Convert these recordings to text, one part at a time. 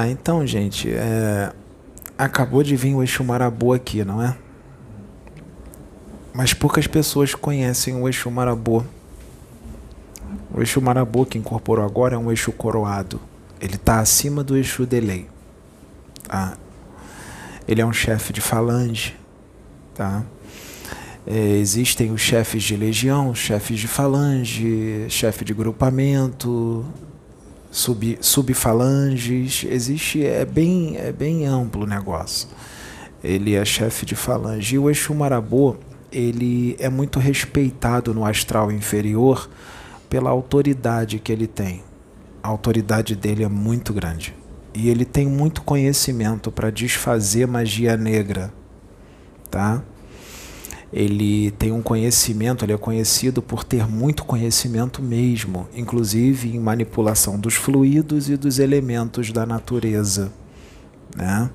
Tá, então, gente, é... acabou de vir o Exu Marabu aqui, não é? Mas poucas pessoas conhecem o Exu Marabu. O Exu Marabu que incorporou agora é um Exu coroado. Ele está acima do Exu Delay. Tá? Ele é um chefe de falange. Tá? É, existem os chefes de legião, chefes de falange, chefe de grupamento, sub, subfalanges. Existe, é bem, é bem amplo o negócio. Ele é chefe de falange. E o Exu Marabô, ele é muito respeitado no astral inferior pela autoridade que ele tem. A autoridade dele é muito grande. E ele tem muito conhecimento para desfazer magia negra, tá? Ele tem um conhecimento, ele é conhecido por ter muito conhecimento mesmo, inclusive em manipulação dos fluidos e dos elementos da natureza, né?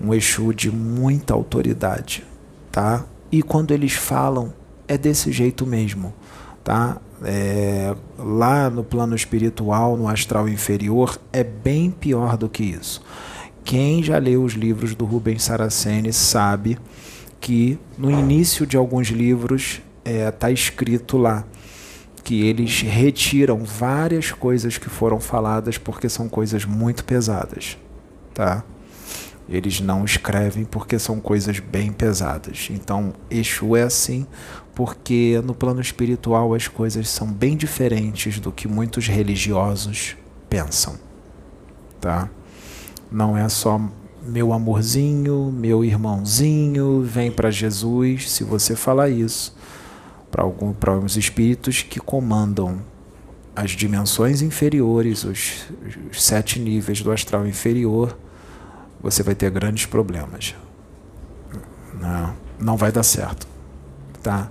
Um Exu de muita autoridade, tá? E quando eles falam, é desse jeito mesmo, tá? É, lá no plano espiritual, no astral inferior, é bem pior do que isso. Quem já leu os livros do Rubens Saraceni sabe que no início de alguns livros está é, tá escrito lá que eles retiram várias coisas que foram faladas porque são coisas muito pesadas, tá? Eles não escrevem porque são coisas bem pesadas. Então, Exu é assim porque no plano espiritual as coisas são bem diferentes do que muitos religiosos pensam. Tá? Não é só meu amorzinho, meu irmãozinho, vem para Jesus, se você falar isso para os espíritos que comandam as dimensões inferiores, os, os sete níveis do astral inferior, você vai ter grandes problemas. Não, não vai dar certo. Tá?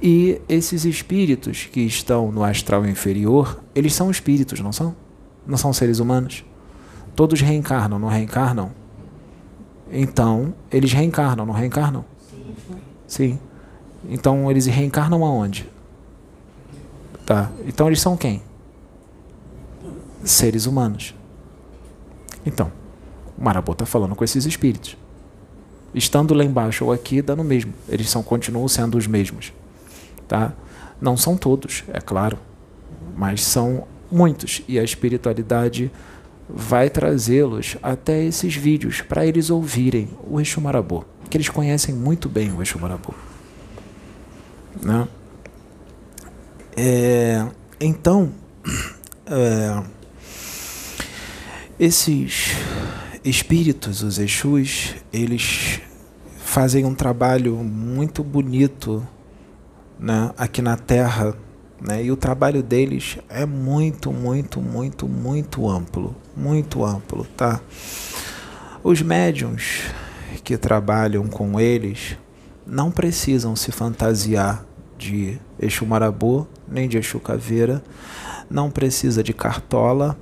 E esses espíritos que estão no astral inferior, eles são espíritos, não são? Não são seres humanos? Todos reencarnam, não reencarnam? Então, eles reencarnam, não reencarnam? Sim. Sim. Então, eles reencarnam aonde? Tá. Então, eles são quem? Seres humanos. Então, o Marabô está falando com esses espíritos. Estando lá embaixo ou aqui, dá no mesmo. Eles são, continuam sendo os mesmos. Tá? Não são todos, é claro, mas são muitos. E a espiritualidade vai trazê-los até esses vídeos para eles ouvirem o Exu Marabô, que eles conhecem muito bem o Exu Marabô. Né? É, então, é, esses espíritos, os Exus, eles fazem um trabalho muito bonito né, aqui na Terra. Né, e o trabalho deles é muito, muito, muito, muito amplo. Muito amplo, tá? Os médiums que trabalham com eles não precisam se fantasiar de Exu Marabô, nem de Exu Caveira, não precisa de cartola,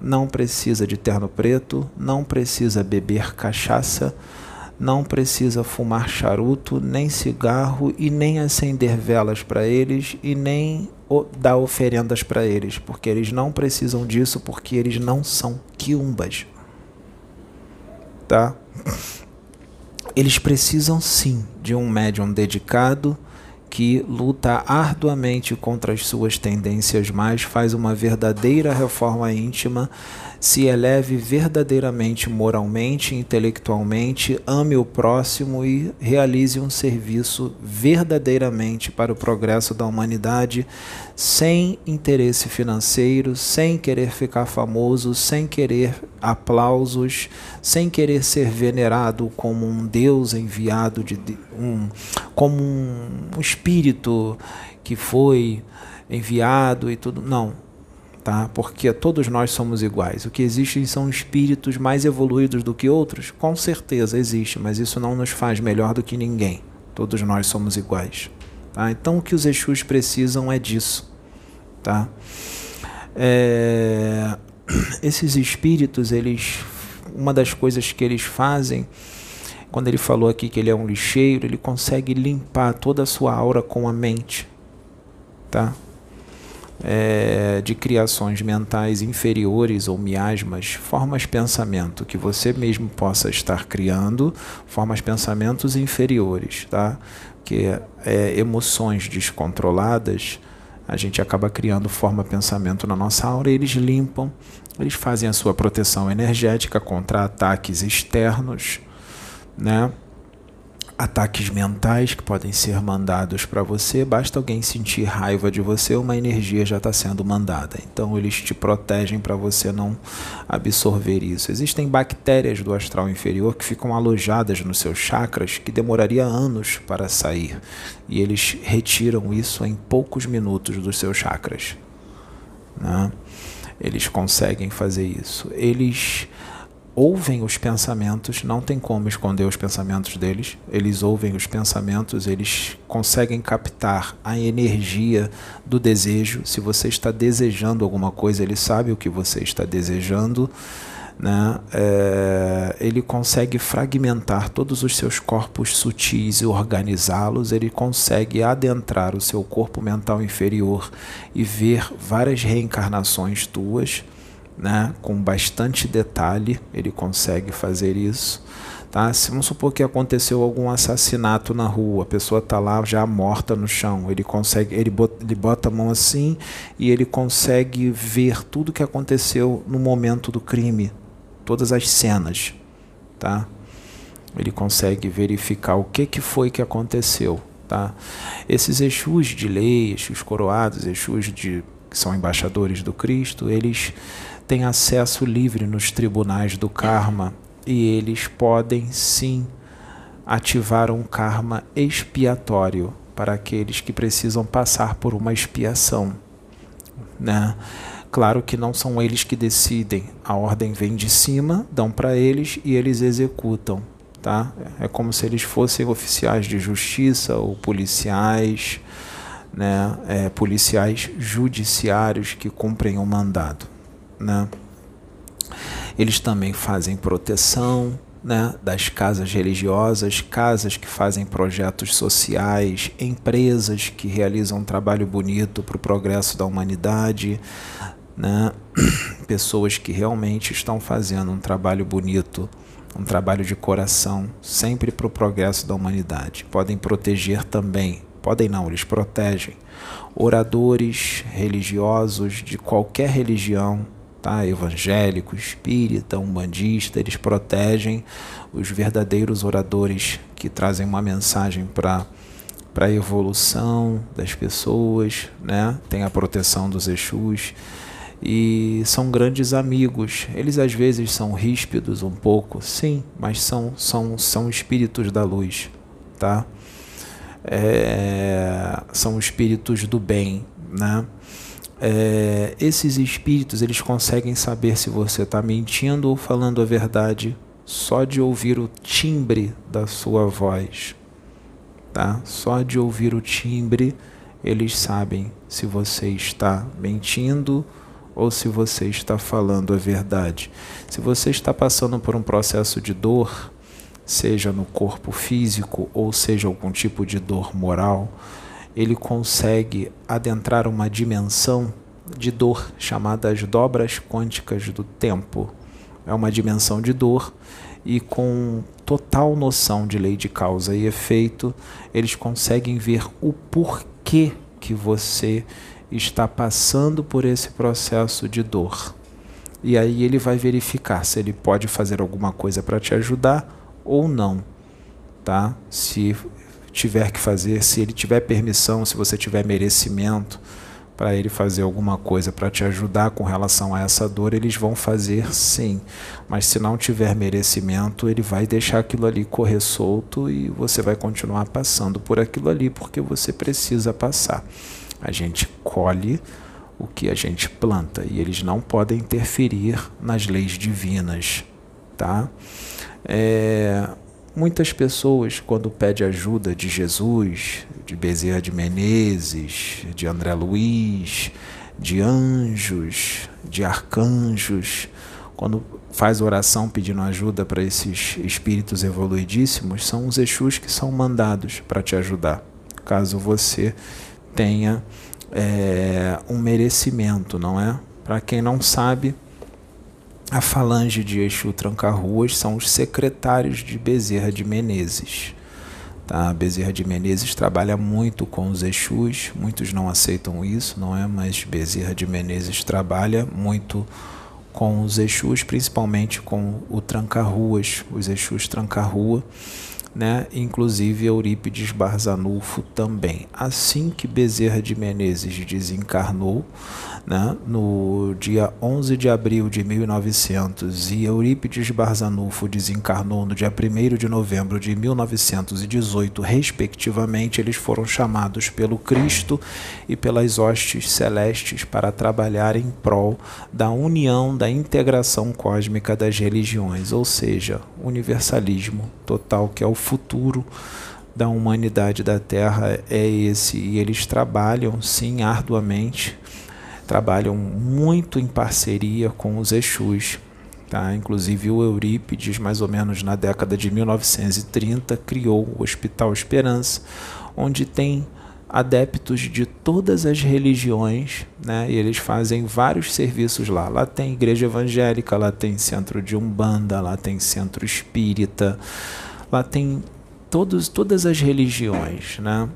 não precisa de terno preto, não precisa beber cachaça, não precisa fumar charuto, nem cigarro e nem acender velas para eles e nem dar oferendas para eles, porque eles não precisam disso porque eles não são quiumbas. Tá? Eles precisam sim de um médium dedicado que luta arduamente contra as suas tendências mais, faz uma verdadeira reforma íntima se eleve verdadeiramente moralmente, intelectualmente, ame o próximo e realize um serviço verdadeiramente para o progresso da humanidade, sem interesse financeiro, sem querer ficar famoso, sem querer aplausos, sem querer ser venerado como um Deus enviado de um como um espírito que foi enviado e tudo. Não, tá? Porque todos nós somos iguais. O que existem são espíritos mais evoluídos do que outros? Com certeza existe, mas isso não nos faz melhor do que ninguém. Todos nós somos iguais. Tá? Então o que os Exus precisam é disso. Tá? É... Esses espíritos, eles, uma das coisas que eles fazem, quando ele falou aqui que ele é um lixeiro, ele consegue limpar toda a sua aura com a mente. Tá? É, de criações mentais inferiores ou miasmas, formas pensamento que você mesmo possa estar criando, formas pensamentos inferiores, tá? Que é, emoções descontroladas, a gente acaba criando forma pensamento na nossa aura eles limpam, eles fazem a sua proteção energética contra ataques externos, né? Ataques mentais que podem ser mandados para você, basta alguém sentir raiva de você, uma energia já está sendo mandada. Então eles te protegem para você não absorver isso. Existem bactérias do astral inferior que ficam alojadas nos seus chakras que demoraria anos para sair. E eles retiram isso em poucos minutos dos seus chakras. Né? Eles conseguem fazer isso. Eles ouvem os pensamentos, não tem como esconder os pensamentos deles. Eles ouvem os pensamentos, eles conseguem captar a energia do desejo. Se você está desejando alguma coisa, ele sabe o que você está desejando. Né? É, ele consegue fragmentar todos os seus corpos sutis e organizá-los. Ele consegue adentrar o seu corpo mental inferior e ver várias reencarnações tuas né, com bastante detalhe, ele consegue fazer isso. Tá? Se vamos supor que aconteceu algum assassinato na rua, a pessoa está lá já morta no chão, ele consegue, ele bota, ele bota a mão assim e ele consegue ver tudo que aconteceu no momento do crime, todas as cenas, tá? Ele consegue verificar o que, que foi que aconteceu, tá? Esses Exus de lei, Exus coroados, Exus de que são embaixadores do Cristo, eles têm acesso livre nos tribunais do karma e eles podem sim ativar um karma expiatório para aqueles que precisam passar por uma expiação. Né? Claro que não são eles que decidem, a ordem vem de cima, dão para eles e eles executam. Tá? É como se eles fossem oficiais de justiça ou policiais, né? É, policiais judiciários que cumprem o um mandado né? Eles também fazem proteção né, das casas religiosas, casas que fazem projetos sociais, empresas que realizam um trabalho bonito para o progresso da humanidade, né, pessoas que realmente estão fazendo um trabalho bonito, um trabalho de coração, sempre para o progresso da humanidade. Podem proteger também, podem não, eles protegem oradores religiosos de qualquer religião tá? evangélico, espírita, umbandista, eles protegem os verdadeiros oradores que trazem uma mensagem para para a evolução das pessoas, né? Tem a proteção dos Exus e são grandes amigos. Eles às vezes são ríspidos um pouco, sim, mas são são são espíritos da luz, tá? É, são espíritos do bem, né? é, esses espíritos eles conseguem saber se você está mentindo ou falando a verdade só de ouvir o timbre da sua voz, tá? Só de ouvir o timbre eles sabem se você está mentindo ou se você está falando a verdade. Se você está passando por um processo de dor, seja no corpo físico ou seja algum tipo de dor moral, ele consegue adentrar uma dimensão de dor chamada as dobras quânticas do tempo. É uma dimensão de dor e com total noção de lei de causa e efeito, eles conseguem ver o porquê que você está passando por esse processo de dor. E aí ele vai verificar se ele pode fazer alguma coisa para te ajudar ou não, tá? Se tiver que fazer, se ele tiver permissão, se você tiver merecimento para ele fazer alguma coisa para te ajudar com relação a essa dor, eles vão fazer sim. Mas se não tiver merecimento, ele vai deixar aquilo ali correr solto e você vai continuar passando por aquilo ali porque você precisa passar. A gente colhe o que a gente planta e eles não podem interferir nas leis divinas, tá? É, Muitas pessoas, quando pedem ajuda de Jesus, de Bezerra de Menezes, de André Luiz, de anjos, de arcanjos, quando faz oração pedindo ajuda para esses espíritos evoluidíssimos, são os Exus que são mandados para te ajudar, caso você tenha é, um merecimento, não é? Para quem não sabe, a falange de Exu Tranca-Ruas são os secretários de Bezerra de Menezes. Tá? Bezerra de Menezes trabalha muito com os Exus, muitos não aceitam isso, não é? Mas Bezerra de Menezes trabalha muito com os Exus, principalmente com o Tranca-Ruas, os Exus Tranca-Rua né? inclusive Eurípides Barzanulfo também. Assim que Bezerra de Menezes desencarnou, né? no dia 11 de abril de 1900 e Eurípides Barzanulfo desencarnou no dia 1 de novembro de 1918, respectivamente, eles foram chamados pelo Cristo e pelas hostes celestes para trabalhar em prol da união, da integração cósmica das religiões, ou seja, universalismo total, que é o futuro da humanidade da Terra é esse e eles trabalham sim arduamente trabalham muito em parceria com os Exus. Tá? Inclusive o Eurípides, mais ou menos na década de 1930, criou o Hospital Esperança, onde tem adeptos de todas as religiões, né? E eles fazem vários serviços lá. Lá tem igreja evangélica, lá tem centro de umbanda, lá tem centro espírita, lá tem todos, todas as religiões, né?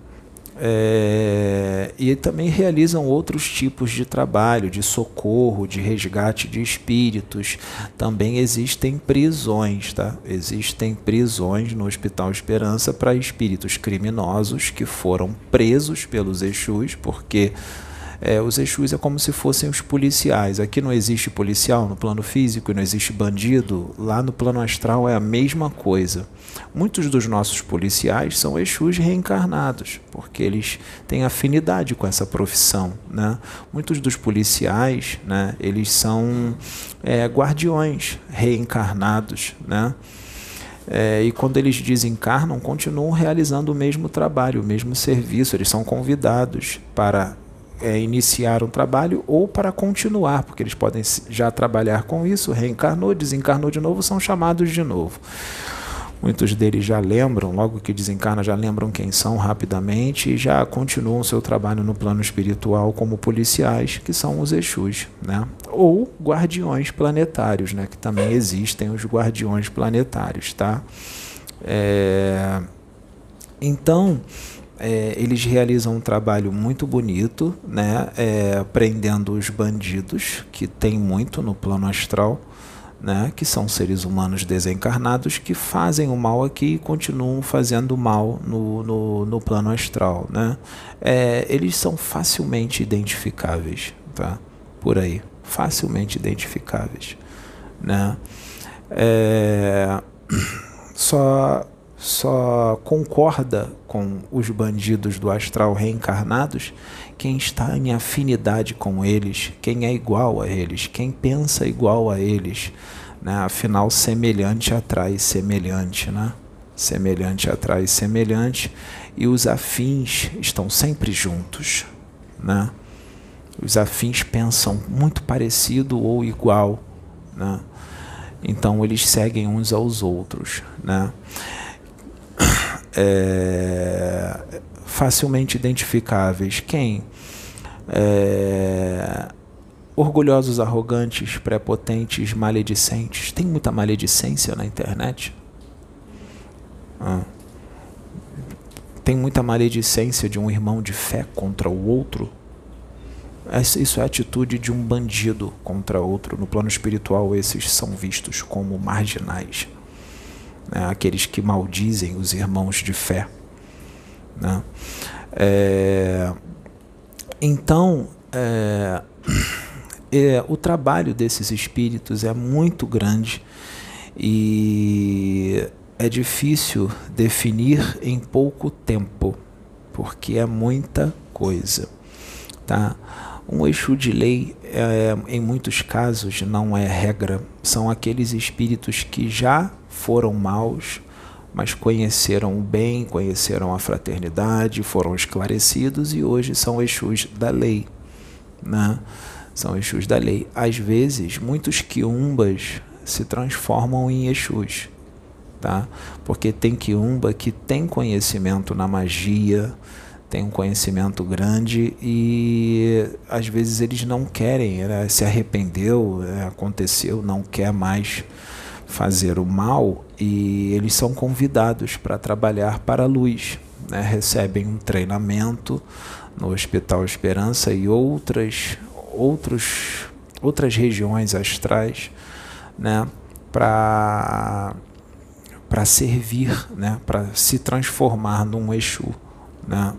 É, e também realizam outros tipos de trabalho, de socorro, de resgate de espíritos. Também existem prisões, tá? Existem prisões no Hospital Esperança para espíritos criminosos que foram presos pelos Exus, porque é, os Exus é como se fossem os policiais. Aqui não existe policial no plano físico, não existe bandido. Lá no plano astral é a mesma coisa. Muitos dos nossos policiais são Exus reencarnados, porque eles têm afinidade com essa profissão. Né? Muitos dos policiais, né, eles são é, guardiões reencarnados, né? É, e quando eles desencarnam, continuam realizando o mesmo trabalho, o mesmo serviço. Eles são convidados para é, iniciar um trabalho ou para continuar, porque eles podem já trabalhar com isso, reencarnou, desencarnou de novo, são chamados de novo. Muitos deles já lembram, logo que desencarna, já lembram quem são rapidamente e já continuam seu trabalho no plano espiritual como policiais, que são os Exus, né? Ou guardiões planetários, né? Que também existem os guardiões planetários, tá? É... Então, é, eles realizam um trabalho muito bonito, né? É, prendendo os bandidos, que tem muito no plano astral né, que são seres humanos desencarnados que fazem o mal aqui e continuam fazendo mal no, no, no plano astral. Né? É, eles são facilmente identificáveis, tá? por aí, facilmente identificáveis. Né? É, só, só concorda com os bandidos do astral reencarnados quem está em afinidade com eles, quem é igual a eles, quem pensa igual a eles. Né? Afinal, semelhante atrai semelhante, né? Semelhante atrai semelhante e os afins estão sempre juntos, né? Os afins pensam muito parecido ou igual, né? Então eles seguem uns aos outros, né? É, facilmente identificáveis. Quem? É, orgulhosos, arrogantes, prepotentes, maledicentes. Tem muita maledicência na internet? Ah. Tem muita maledicência de um irmão de fé contra o outro? Isso é atitude de um bandido contra outro. No plano espiritual, esses são vistos como marginais. Né? Aqueles que maldizem os irmãos de fé. Né? É, então, é, é, o trabalho desses espíritos é muito grande e é difícil definir em pouco tempo, porque é muita coisa. Tá? Um eixo de lei, é, em muitos casos, não é regra. São aqueles espíritos que já foram maus, mas conheceram o bem, conheceram a fraternidade, foram esclarecidos e hoje são Exus da lei. Né? São Exus da lei. Às vezes, muitos quiumbas se transformam em Exus. Tá? Porque tem quiumba que tem conhecimento na magia, têm um conhecimento grande e às vezes eles não querem, né? se arrependeu, né? aconteceu, não quer mais fazer o mal e eles são convidados para trabalhar para a luz. Né? Recebem um treinamento no Hospital Esperança e outras, outros, outras regiões astrais né? para para servir, né? para se transformar num Exu, né?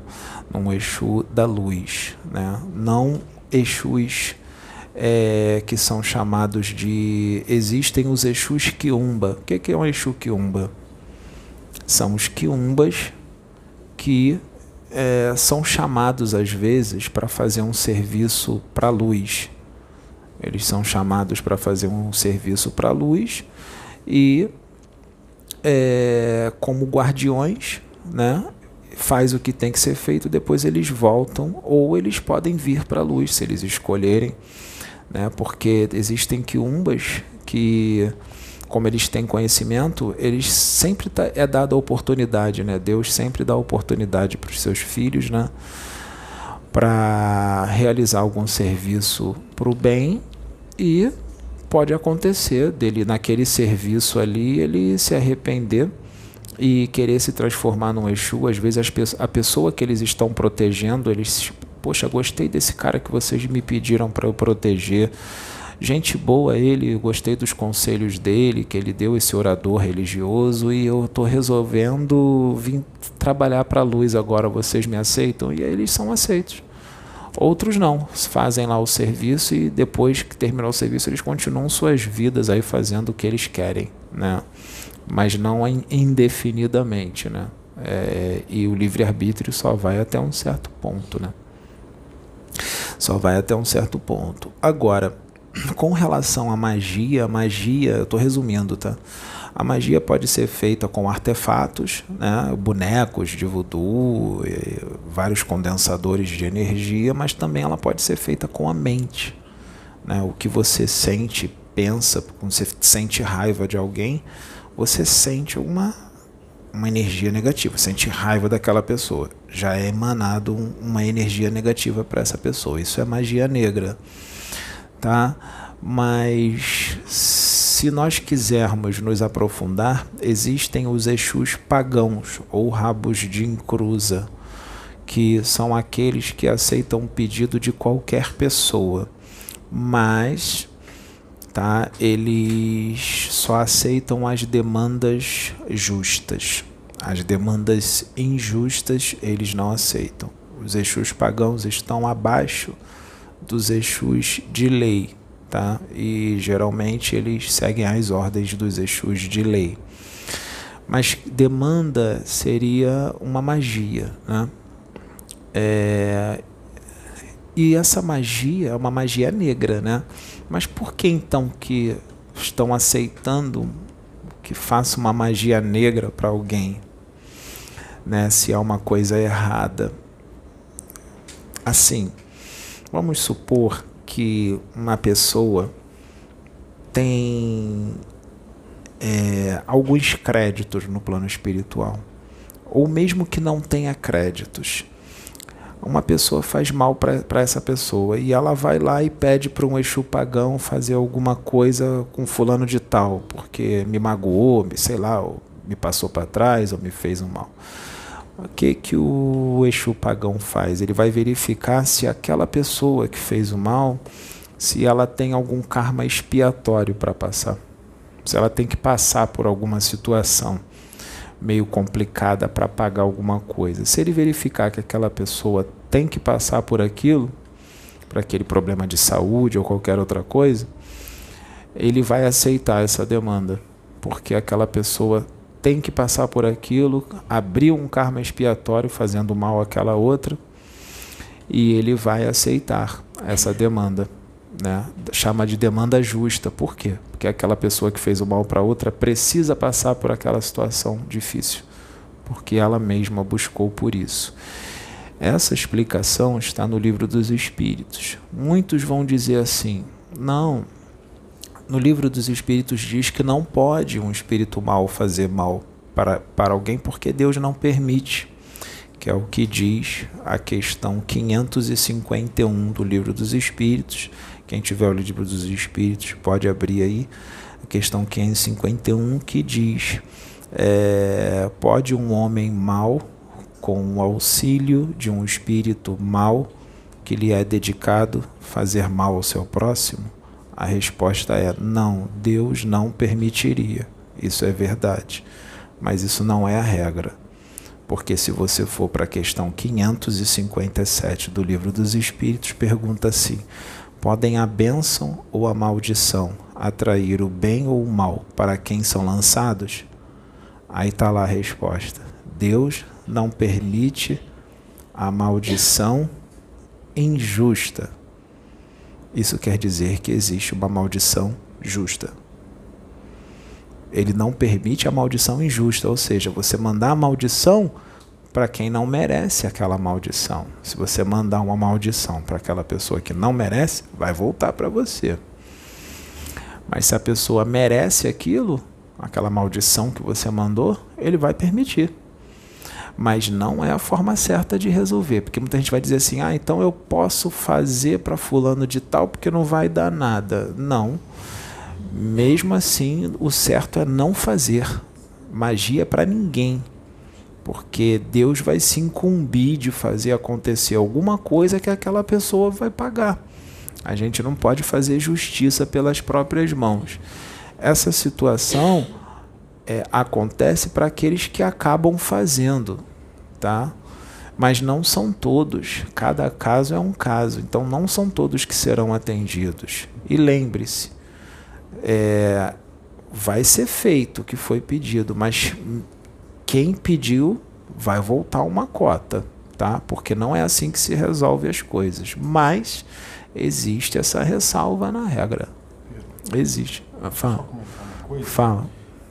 num Exu da luz, né? não Exus é, que são chamados de. Existem os Exus Quiumba. O que é um Exu Quiumba? São os Quiumbas que é, são chamados às vezes para fazer um serviço para a luz. Eles são chamados para fazer um serviço para a luz e, é, como guardiões, né, faz o que tem que ser feito, depois eles voltam ou eles podem vir para a luz se eles escolherem né? porque existem quiumbas que, como eles têm conhecimento, eles sempre tá, é dada a oportunidade, né? Deus sempre dá oportunidade para os seus filhos, né? para realizar algum serviço para o bem e pode acontecer dele naquele serviço ali ele se arrepender e querer se transformar num Exu. Às vezes a pessoa que eles estão protegendo, eles Poxa, gostei desse cara que vocês me pediram para eu proteger. Gente boa ele, gostei dos conselhos dele, que ele deu esse orador religioso e eu estou resolvendo vir trabalhar para a luz agora. Vocês me aceitam? E aí eles são aceitos. Outros não, fazem lá o serviço e depois que terminar o serviço eles continuam suas vidas aí fazendo o que eles querem, né? Mas não indefinidamente, né? É, e o livre-arbítrio só vai até um certo ponto, né? Só vai até um certo ponto. Agora, com relação à magia, magia, eu estou resumindo, tá? A magia pode ser feita com artefatos, né? bonecos de voodoo, vários condensadores de energia, mas também ela pode ser feita com a mente. Né? O que você sente, pensa, quando você sente raiva de alguém, você sente uma uma energia negativa, sente raiva daquela pessoa, já é emanado um, uma energia negativa para essa pessoa. Isso é magia negra, tá? Mas se nós quisermos nos aprofundar, existem os Exus pagãos ou rabos de encruza, que são aqueles que aceitam o pedido de qualquer pessoa, mas tá? Eles só aceitam as demandas justas. As demandas injustas eles não aceitam. Os Exus pagãos estão abaixo dos Exus de lei, tá? E geralmente eles seguem as ordens dos Exus de lei. Mas demanda seria uma magia, né? É, e essa magia é uma magia negra, né? Mas por que então que estão aceitando que faça uma magia negra para alguém? Né? Se é uma coisa errada. Assim, vamos supor que uma pessoa tem é, alguns créditos no plano espiritual, ou mesmo que não tenha créditos uma pessoa faz mal para essa pessoa e ela vai lá e pede para um Exu pagão fazer alguma coisa com fulano de tal, porque me magoou, me, sei lá, me passou para trás ou me fez um mal. O que, que o Exu pagão faz? Ele vai verificar se aquela pessoa que fez o mal, se ela tem algum karma expiatório para passar. Se ela tem que passar por alguma situação meio complicada para pagar alguma coisa. Se ele verificar que aquela pessoa tem que passar por aquilo, para aquele problema de saúde ou qualquer outra coisa, ele vai aceitar essa demanda, porque aquela pessoa tem que passar por aquilo, abrir um karma expiatório fazendo mal àquela outra, e ele vai aceitar essa demanda né? chama de demanda justa. Por quê? Porque aquela pessoa que fez o mal para outra precisa passar por aquela situação difícil, porque ela mesma buscou por isso. Essa explicação está no livro dos Espíritos. Muitos vão dizer assim: não, no livro dos Espíritos diz que não pode um espírito mal fazer mal para, para alguém porque Deus não permite que é o que diz a questão 551 do Livro dos Espíritos. Quem tiver o Livro dos Espíritos pode abrir aí a questão 551 que diz: é, pode um homem mau, com o auxílio de um espírito mau que lhe é dedicado, fazer mal ao seu próximo? A resposta é não, Deus não permitiria. Isso é verdade. Mas isso não é a regra. Porque se você for para a questão 557 do Livro dos Espíritos, pergunta assim: podem a bênção ou a maldição atrair o bem ou o mal para quem são lançados? Aí está lá a resposta: Deus não permite a maldição injusta. Isso quer dizer que existe uma maldição justa ele não permite a maldição injusta, ou seja, você mandar a maldição para quem não merece aquela maldição. Se você mandar uma maldição para aquela pessoa que não merece, vai voltar para você. Mas se a pessoa merece aquilo, aquela maldição que você mandou, ele vai permitir. Mas não é a forma certa de resolver, porque muita gente vai dizer assim: "Ah, então eu posso fazer para fulano de tal porque não vai dar nada". Não. Mesmo assim, o certo é não fazer magia para ninguém, porque Deus vai se incumbir de fazer acontecer alguma coisa que aquela pessoa vai pagar. A gente não pode fazer justiça pelas próprias mãos. Essa situação é, acontece para aqueles que acabam fazendo, tá? Mas não são todos. Cada caso é um caso. Então não são todos que serão atendidos. E lembre-se, é, vai ser feito o que foi pedido, mas quem pediu vai voltar uma cota, tá? Porque não é assim que se resolve as coisas. Mas existe essa ressalva na regra. Existe. Fala. Fala.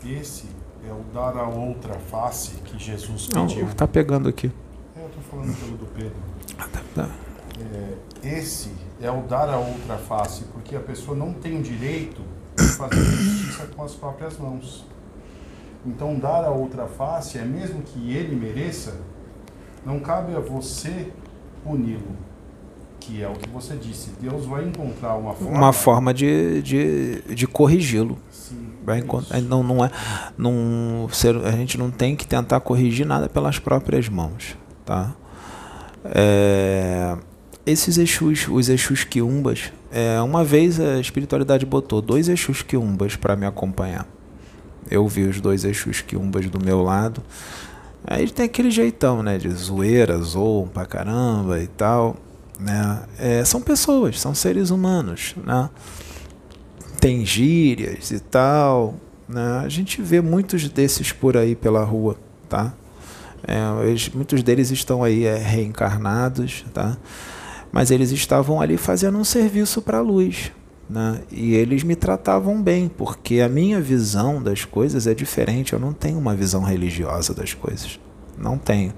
Esse é o dar a outra face que Jesus pediu. Não, tá pegando aqui. É, eu tô falando pelo do Pedro. Ah, tá, tá. É, esse é o dar a outra face, porque a pessoa não tem o direito fazer justiça com as próprias mãos. Então, dar a outra face é mesmo que ele mereça, não cabe a você puni-lo, que é o que você disse. Deus vai encontrar uma forma. Uma forma de, de, de corrigi-lo. Vai encontrar, não, não é, não, ser, a gente não tem que tentar corrigir nada pelas próprias mãos. Tá? É, esses Exus, os Exus Quiumbas, é, uma vez a espiritualidade botou dois Exus Quiumbas para me acompanhar. Eu vi os dois Exus Quiumbas do meu lado. Aí tem aquele jeitão, né? De zoeira, zoam pra caramba e tal. Né? É, são pessoas, são seres humanos, né? Tem gírias e tal. Né? A gente vê muitos desses por aí pela rua, tá? É, eles, muitos deles estão aí é, reencarnados, tá? mas eles estavam ali fazendo um serviço para a luz. Né? E eles me tratavam bem, porque a minha visão das coisas é diferente. Eu não tenho uma visão religiosa das coisas. Não tenho.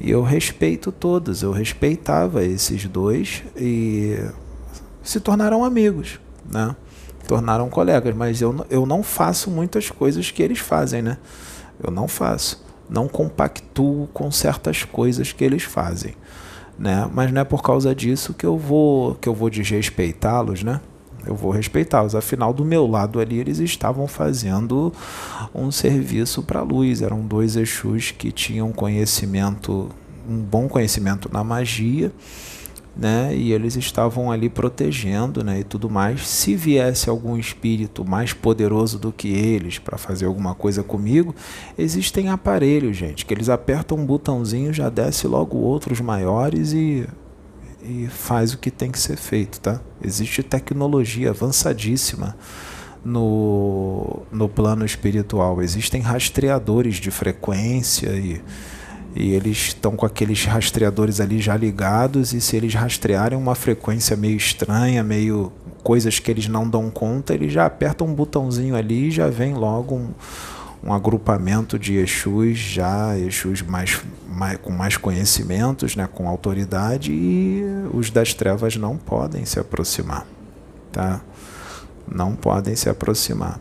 E eu respeito todos. Eu respeitava esses dois e se tornaram amigos. Né? Tornaram colegas. Mas eu, eu não faço muitas coisas que eles fazem. Né? Eu não faço. Não compactuo com certas coisas que eles fazem né? Mas não é por causa disso que eu vou que eu vou desrespeitá-los, né? Eu vou respeitá-los. Afinal, do meu lado ali, eles estavam fazendo um serviço para a luz. Eram dois Exus que tinham conhecimento, um bom conhecimento na magia né? E eles estavam ali protegendo, né? E tudo mais. Se viesse algum espírito mais poderoso do que eles para fazer alguma coisa comigo, existem aparelhos, gente, que eles apertam um botãozinho, já desce logo outros maiores e e faz o que tem que ser feito, tá? Existe tecnologia avançadíssima no, no plano espiritual. Existem rastreadores de frequência e e eles estão com aqueles rastreadores ali já ligados e se eles rastrearem uma frequência meio estranha, meio coisas que eles não dão conta, eles já apertam um botãozinho ali e já vem logo um, um agrupamento de Exus, já Exus mais, mais, com mais conhecimentos, né, com autoridade e os das trevas não podem se aproximar, tá? Não podem se aproximar.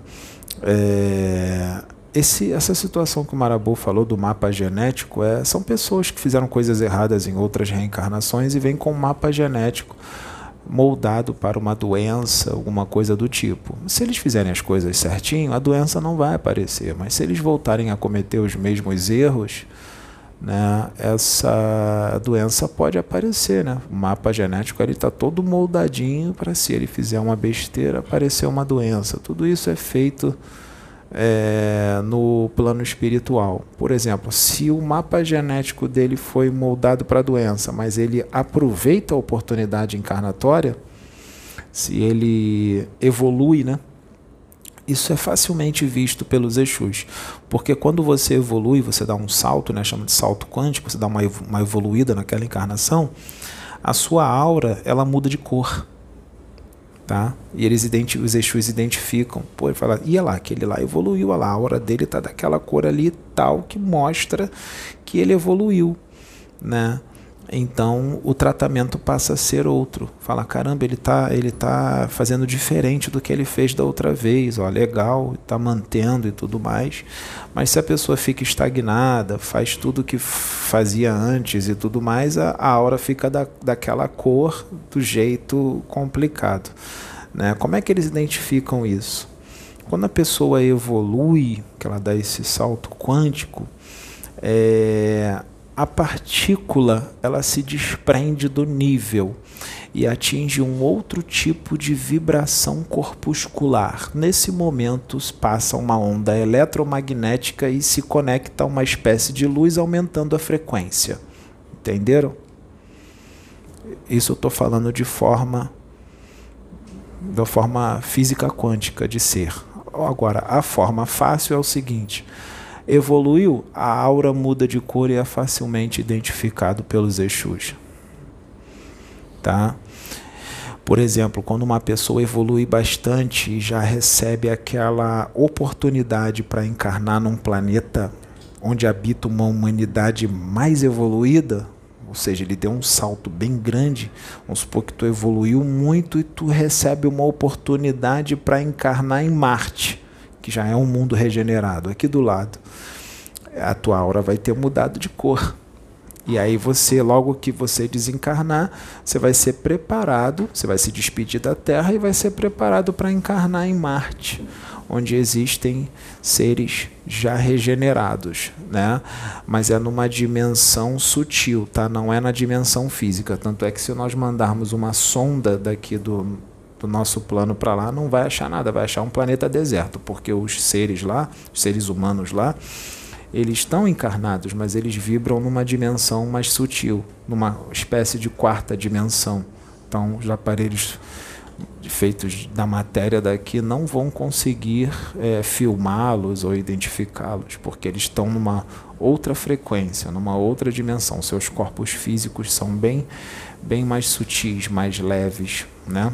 É, esse, essa situação que o Marabu falou do mapa genético é, são pessoas que fizeram coisas erradas em outras reencarnações e vêm com um mapa genético moldado para uma doença, alguma coisa do tipo. Se eles fizerem as coisas certinho, a doença não vai aparecer, mas se eles voltarem a cometer os mesmos erros, né, essa doença pode aparecer. Né? O mapa genético está todo moldadinho para se ele fizer uma besteira, aparecer uma doença. Tudo isso é feito é, no plano espiritual. Por exemplo, se o mapa genético dele foi moldado para a doença, mas ele aproveita a oportunidade encarnatória, se ele evolui, né? Isso é facilmente visto pelos Exus, porque quando você evolui, você dá um salto, né, chama de salto quântico, você dá uma, evoluída naquela encarnação, a sua aura ela muda de cor tá? E eles os Exus identificam, pô, ele fala, ia lá, aquele lá evoluiu, lá, a aura dele tá daquela cor ali tal que mostra que ele evoluiu, né? Então o tratamento passa a ser outro. Fala, caramba, ele tá, ele tá fazendo diferente do que ele fez da outra vez, ó, legal, tá mantendo e tudo mais. Mas se a pessoa fica estagnada, faz tudo que fazia antes e tudo mais, a, a aura fica da, daquela cor do jeito complicado. Né? Como é que eles identificam isso? Quando a pessoa evolui, que ela dá esse salto quântico, é, a partícula ela se desprende do nível e atinge um outro tipo de vibração corpuscular. Nesse momento, passa uma onda eletromagnética e se conecta a uma espécie de luz, aumentando a frequência. Entenderam? Isso eu estou falando de forma da forma física quântica de ser. Agora, a forma fácil é o seguinte: evoluiu, a aura muda de cor e é facilmente identificado pelos Exus. Tá? Por exemplo, quando uma pessoa evolui bastante e já recebe aquela oportunidade para encarnar num planeta onde habita uma humanidade mais evoluída, ou seja, ele deu um salto bem grande, vamos supor que tu evoluiu muito e tu recebe uma oportunidade para encarnar em Marte que já é um mundo regenerado, aqui do lado, a tua aura vai ter mudado de cor. E aí você, logo que você desencarnar, você vai ser preparado, você vai se despedir da Terra e vai ser preparado para encarnar em Marte, onde existem seres já regenerados, né? Mas é numa dimensão sutil, tá? Não é na dimensão física. Tanto é que se nós mandarmos uma sonda daqui do nosso plano para lá, não vai achar nada, vai achar um planeta deserto, porque os seres lá, os seres humanos lá, eles estão encarnados, mas eles vibram numa dimensão mais sutil, numa espécie de quarta dimensão. Então, os aparelhos feitos da matéria daqui não vão conseguir é, filmá-los ou identificá-los, porque eles estão numa outra frequência, numa outra dimensão. Seus corpos físicos são bem, bem mais sutis, mais leves, né?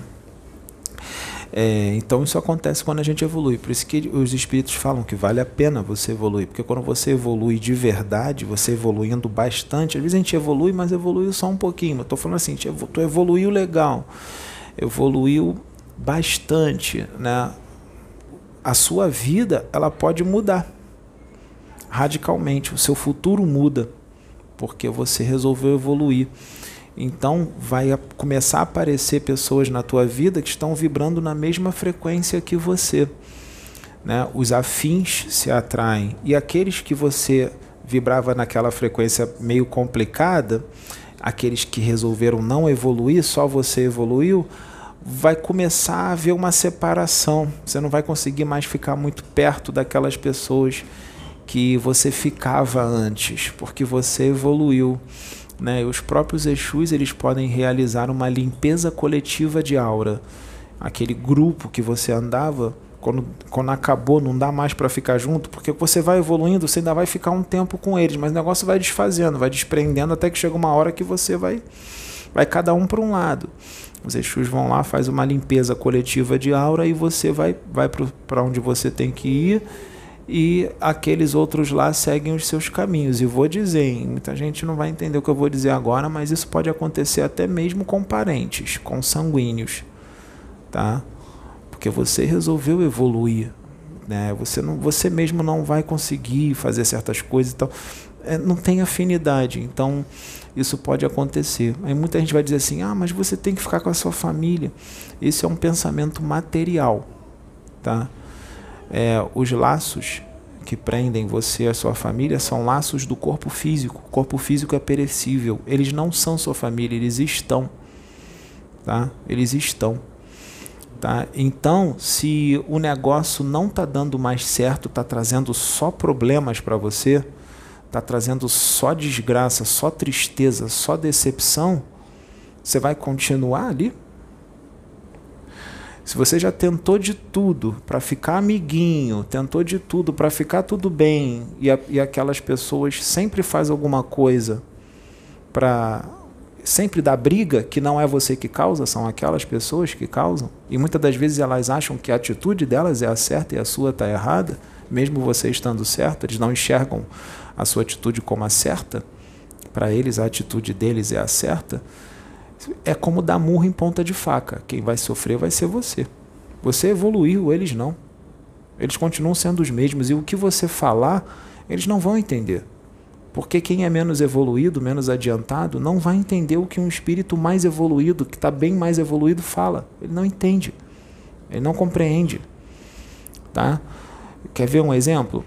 É, então isso acontece quando a gente evolui. Por isso que os espíritos falam que vale a pena você evoluir. Porque quando você evolui de verdade, você evoluindo bastante, às vezes a gente evolui, mas evoluiu só um pouquinho. Estou falando assim, tu evoluiu legal, evoluiu bastante, né? A sua vida ela pode mudar radicalmente, o seu futuro muda porque você resolveu evoluir. Então vai começar a aparecer pessoas na tua vida que estão vibrando na mesma frequência que você. Né? Os afins se atraem e aqueles que você vibrava naquela frequência meio complicada, aqueles que resolveram não evoluir, só você evoluiu, vai começar a haver uma separação. Você não vai conseguir mais ficar muito perto daquelas pessoas que você ficava antes, porque você evoluiu. Né? Os próprios Exus eles podem realizar uma limpeza coletiva de aura. Aquele grupo que você andava, quando, quando acabou, não dá mais para ficar junto, porque você vai evoluindo, você ainda vai ficar um tempo com eles, mas o negócio vai desfazendo, vai desprendendo até que chega uma hora que você vai, vai cada um para um lado. Os Exus vão lá, faz uma limpeza coletiva de aura e você vai, vai para onde você tem que ir e aqueles outros lá seguem os seus caminhos. E vou dizer, muita gente não vai entender o que eu vou dizer agora, mas isso pode acontecer até mesmo com parentes, com sanguíneos, tá? Porque você resolveu evoluir. né? Você não, você mesmo não vai conseguir fazer certas coisas, então é, não tem afinidade. Então isso pode acontecer. Aí muita gente vai dizer assim: ah, mas você tem que ficar com a sua família. Esse é um pensamento material, tá? É, os laços que prendem você e a sua família são laços do corpo físico. O corpo físico é perecível. Eles não são sua família, eles estão, tá? Eles estão. Tá? Então, se o negócio não está dando mais certo, está trazendo só problemas para você, está trazendo só desgraça, só tristeza, só decepção, você vai continuar ali? Se você já tentou de tudo para ficar amiguinho, tentou de tudo para ficar tudo bem, e, a, e aquelas pessoas sempre fazem alguma coisa para sempre dá briga, que não é você que causa, são aquelas pessoas que causam. E muitas das vezes elas acham que a atitude delas é a certa e a sua está errada, mesmo você estando certo, eles não enxergam a sua atitude como a certa. Para eles, a atitude deles é a certa. É como dar murro em ponta de faca. Quem vai sofrer vai ser você. Você evoluiu, eles não. Eles continuam sendo os mesmos. E o que você falar, eles não vão entender. Porque quem é menos evoluído, menos adiantado, não vai entender o que um espírito mais evoluído, que está bem mais evoluído, fala. Ele não entende. Ele não compreende. Tá? Quer ver um exemplo?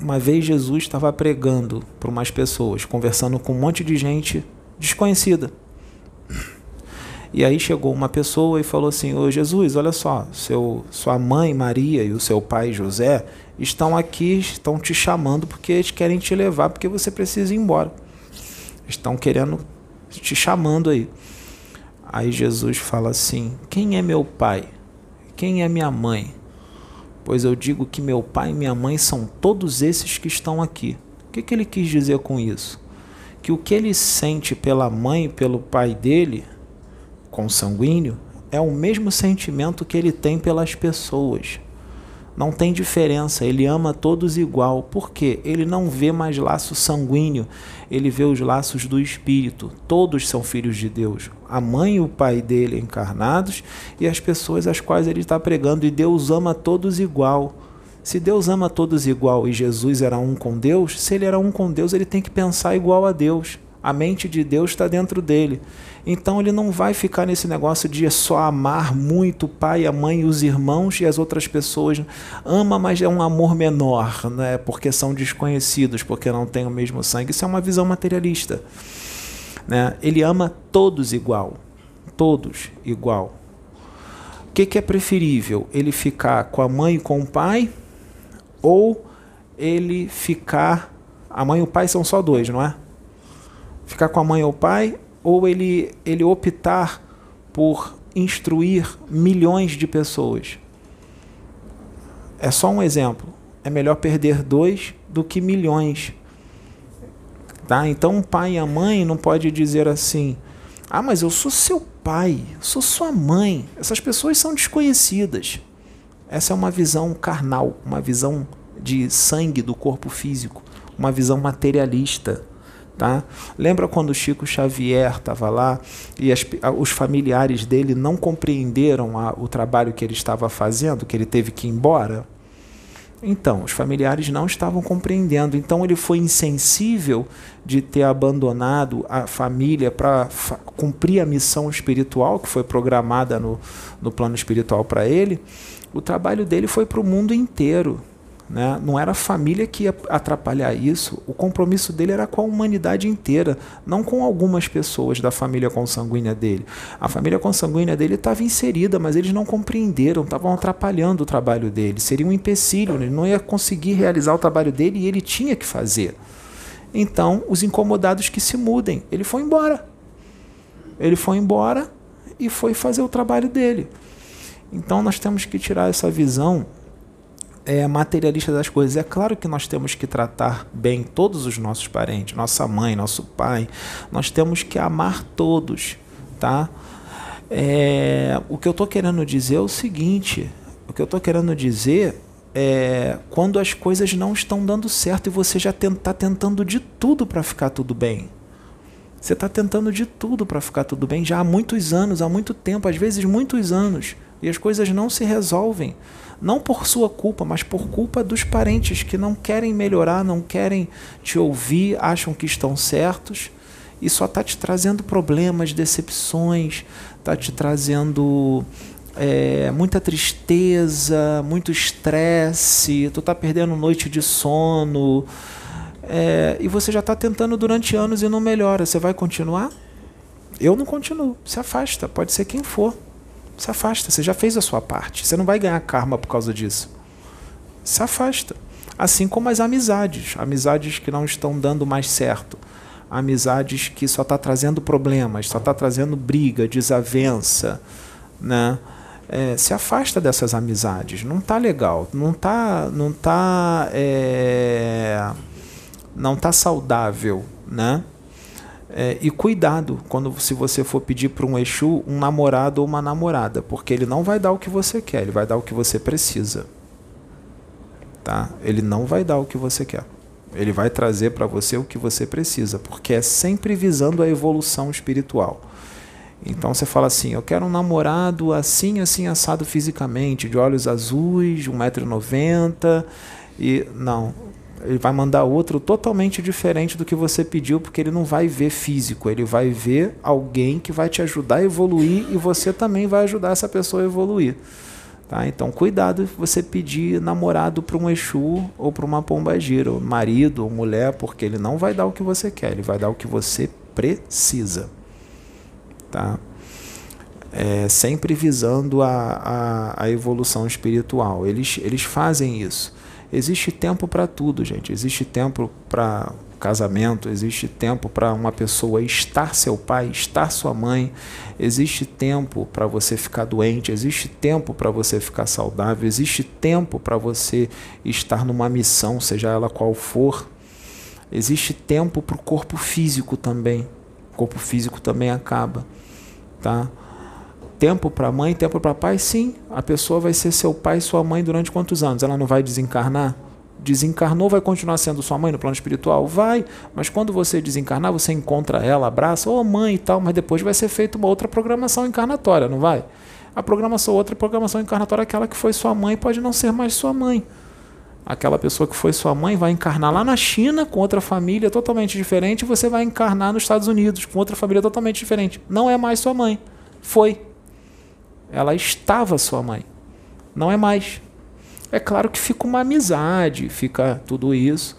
Uma vez Jesus estava pregando para umas pessoas, conversando com um monte de gente desconhecida. E aí chegou uma pessoa e falou assim: Ô Jesus, olha só, seu, sua mãe Maria e o seu pai José estão aqui, estão te chamando porque eles querem te levar, porque você precisa ir embora. Estão querendo te chamando aí. Aí Jesus fala assim: Quem é meu pai? Quem é minha mãe? Pois eu digo que meu pai e minha mãe são todos esses que estão aqui. O que, que ele quis dizer com isso? Que o que ele sente pela mãe e pelo pai dele consanguíneo é o mesmo sentimento que ele tem pelas pessoas. Não tem diferença, ele ama todos igual. Por quê? Ele não vê mais laço sanguíneo, ele vê os laços do espírito. Todos são filhos de Deus. A mãe e o pai dele encarnados e as pessoas às quais ele está pregando. E Deus ama todos igual. Se Deus ama todos igual e Jesus era um com Deus, se ele era um com Deus, ele tem que pensar igual a Deus. A mente de Deus está dentro dele. Então ele não vai ficar nesse negócio de só amar muito o pai, a mãe, os irmãos e as outras pessoas. Ama, mas é um amor menor, né? porque são desconhecidos, porque não têm o mesmo sangue. Isso é uma visão materialista. Né? Ele ama todos igual. Todos igual. O que, que é preferível? Ele ficar com a mãe e com o pai? Ou ele ficar. A mãe e o pai são só dois, não é? Ficar com a mãe ou o pai, ou ele, ele optar por instruir milhões de pessoas. É só um exemplo. É melhor perder dois do que milhões. Tá? Então o pai e a mãe não pode dizer assim: "Ah, mas eu sou seu pai, sou sua mãe". Essas pessoas são desconhecidas. Essa é uma visão carnal, uma visão de sangue do corpo físico, uma visão materialista. Tá? Lembra quando o Chico Xavier estava lá e as, os familiares dele não compreenderam a, o trabalho que ele estava fazendo, que ele teve que ir embora? Então, os familiares não estavam compreendendo. Então, ele foi insensível de ter abandonado a família para cumprir a missão espiritual que foi programada no, no plano espiritual para ele. O trabalho dele foi para o mundo inteiro. Né? Não era a família que ia atrapalhar isso, o compromisso dele era com a humanidade inteira, não com algumas pessoas da família consanguínea dele. A família consanguínea dele estava inserida, mas eles não compreenderam, estavam atrapalhando o trabalho dele, seria um empecilho, ele não ia conseguir realizar o trabalho dele e ele tinha que fazer. Então, os incomodados que se mudem, ele foi embora. Ele foi embora e foi fazer o trabalho dele. Então, nós temos que tirar essa visão é, materialista das coisas. É claro que nós temos que tratar bem todos os nossos parentes, nossa mãe, nosso pai. Nós temos que amar todos, tá? É, o que eu estou querendo dizer é o seguinte: o que eu estou querendo dizer é quando as coisas não estão dando certo e você já está tentando de tudo para ficar tudo bem. Você está tentando de tudo para ficar tudo bem já há muitos anos, há muito tempo, às vezes muitos anos. E as coisas não se resolvem. Não por sua culpa, mas por culpa dos parentes que não querem melhorar, não querem te ouvir, acham que estão certos e só está te trazendo problemas, decepções, está te trazendo é, muita tristeza, muito estresse, tu está perdendo noite de sono é, e você já está tentando durante anos e não melhora. Você vai continuar? Eu não continuo. Se afasta, pode ser quem for. Se afasta, você já fez a sua parte. Você não vai ganhar karma por causa disso. Se afasta. Assim como as amizades, amizades que não estão dando mais certo, amizades que só está trazendo problemas, só está trazendo briga, desavença, né? É, se afasta dessas amizades. Não tá legal, não tá, não tá, é, não tá saudável, né? É, e cuidado quando se você for pedir para um Exu um namorado ou uma namorada, porque ele não vai dar o que você quer, ele vai dar o que você precisa. Tá? Ele não vai dar o que você quer. Ele vai trazer para você o que você precisa, porque é sempre visando a evolução espiritual. Então você fala assim: eu quero um namorado assim, assim, assado fisicamente, de olhos azuis, de 1,90m. E não, ele vai mandar outro totalmente diferente do que você pediu, porque ele não vai ver físico, ele vai ver alguém que vai te ajudar a evoluir e você também vai ajudar essa pessoa a evoluir. Tá? Então, cuidado você pedir namorado para um Exu ou para uma pombagira, marido ou mulher, porque ele não vai dar o que você quer, ele vai dar o que você precisa. Tá? É, sempre visando a, a, a evolução espiritual. Eles, eles fazem isso. Existe tempo para tudo, gente. Existe tempo para casamento, existe tempo para uma pessoa estar seu pai, estar sua mãe, existe tempo para você ficar doente, existe tempo para você ficar saudável, existe tempo para você estar numa missão, seja ela qual for. Existe tempo para o corpo físico também. O corpo físico também acaba, tá? Tempo para mãe, tempo para pai, sim. A pessoa vai ser seu pai e sua mãe durante quantos anos? Ela não vai desencarnar? Desencarnou, vai continuar sendo sua mãe no plano espiritual? Vai, mas quando você desencarnar, você encontra ela, abraça, ô oh, mãe e tal, mas depois vai ser feita uma outra programação encarnatória, não vai? A programação, outra programação encarnatória, aquela que foi sua mãe, pode não ser mais sua mãe. Aquela pessoa que foi sua mãe vai encarnar lá na China com outra família totalmente diferente, e você vai encarnar nos Estados Unidos com outra família totalmente diferente. Não é mais sua mãe. Foi. Ela estava sua mãe. Não é mais. É claro que fica uma amizade, fica tudo isso,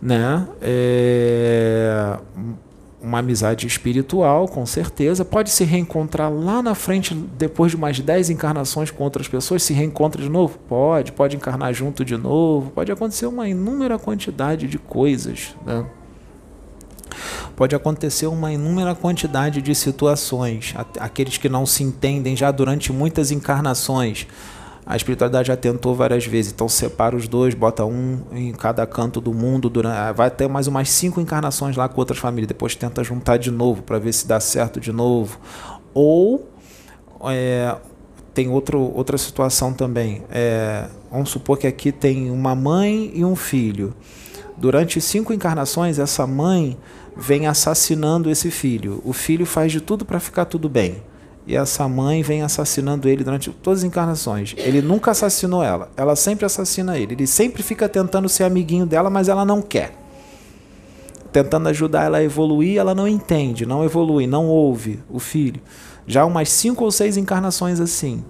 né? É uma amizade espiritual, com certeza. Pode se reencontrar lá na frente, depois de umas 10 encarnações com outras pessoas, se reencontra de novo? Pode, pode encarnar junto de novo, pode acontecer uma inúmera quantidade de coisas, né? Pode acontecer uma inúmera quantidade de situações. Aqueles que não se entendem já durante muitas encarnações. A espiritualidade já tentou várias vezes, então separa os dois, bota um em cada canto do mundo, durante, ah, vai ter mais umas cinco encarnações lá com outras famílias, depois tenta juntar de novo para ver se dá certo de novo. Ou é, tem outro, outra situação também. É, vamos supor que aqui tem uma mãe e um filho. Durante cinco encarnações, essa mãe vem assassinando esse filho. O filho faz de tudo para ficar tudo bem. E essa mãe vem assassinando ele durante todas as encarnações. Ele nunca assassinou ela. Ela sempre assassina ele. Ele sempre fica tentando ser amiguinho dela, mas ela não quer. Tentando ajudar ela a evoluir, ela não entende, não evolui, não ouve o filho. Já umas cinco ou seis encarnações assim.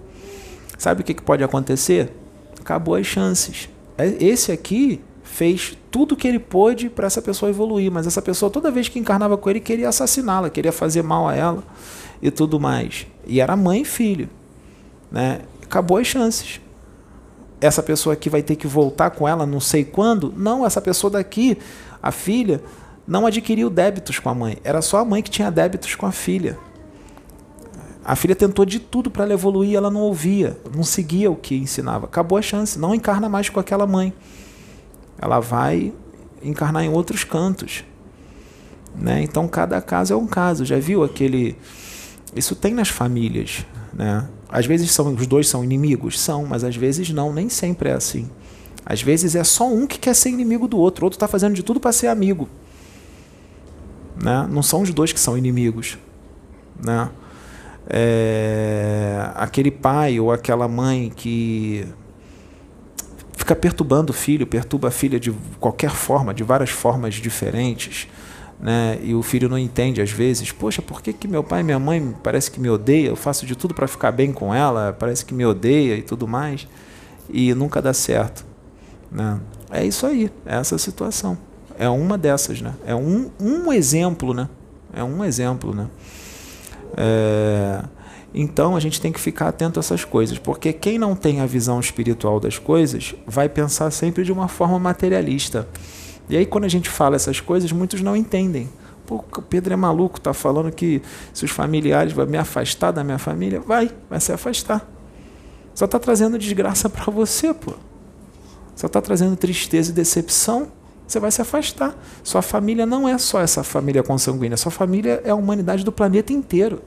Sabe o que pode acontecer? Acabou as chances. É, esse aqui fez tudo o que ele pôde para essa pessoa evoluir, mas essa pessoa toda vez que encarnava com ele queria assassiná-la, queria fazer mal a ela e tudo mais. E era mãe e filho, né? Acabou as chances. Essa pessoa aqui vai ter que voltar com ela, não sei quando. Não, essa pessoa daqui, a filha, não adquiriu débitos com a mãe. Era só a mãe que tinha débitos com a filha. A filha tentou de tudo para ela evoluir, ela não ouvia, não seguia o que ensinava. Acabou a chance, não encarna mais com aquela mãe ela vai encarnar em outros cantos. Né? Então cada caso é um caso. Já viu aquele. Isso tem nas famílias. Né? Às vezes são, os dois são inimigos? São, mas às vezes não, nem sempre é assim. Às vezes é só um que quer ser inimigo do outro, o outro está fazendo de tudo para ser amigo. Né? Não são os dois que são inimigos. Né? É, aquele pai ou aquela mãe que fica perturbando o filho, perturba a filha de qualquer forma, de várias formas diferentes, né? E o filho não entende às vezes, poxa, por que, que meu pai e minha mãe parece que me odeia? Eu faço de tudo para ficar bem com ela, parece que me odeia e tudo mais, e nunca dá certo, né? É isso aí, é essa situação. É uma dessas, né? É um, um exemplo, né? É um exemplo, né? É... Então a gente tem que ficar atento a essas coisas, porque quem não tem a visão espiritual das coisas vai pensar sempre de uma forma materialista. E aí quando a gente fala essas coisas, muitos não entendem. Pô, o Pedro é maluco, tá falando que se os familiares vão me afastar da minha família, vai, vai se afastar. Só está trazendo desgraça para você, pô. Só está trazendo tristeza e decepção. Você vai se afastar. Sua família não é só essa família consanguínea. Sua família é a humanidade do planeta inteiro.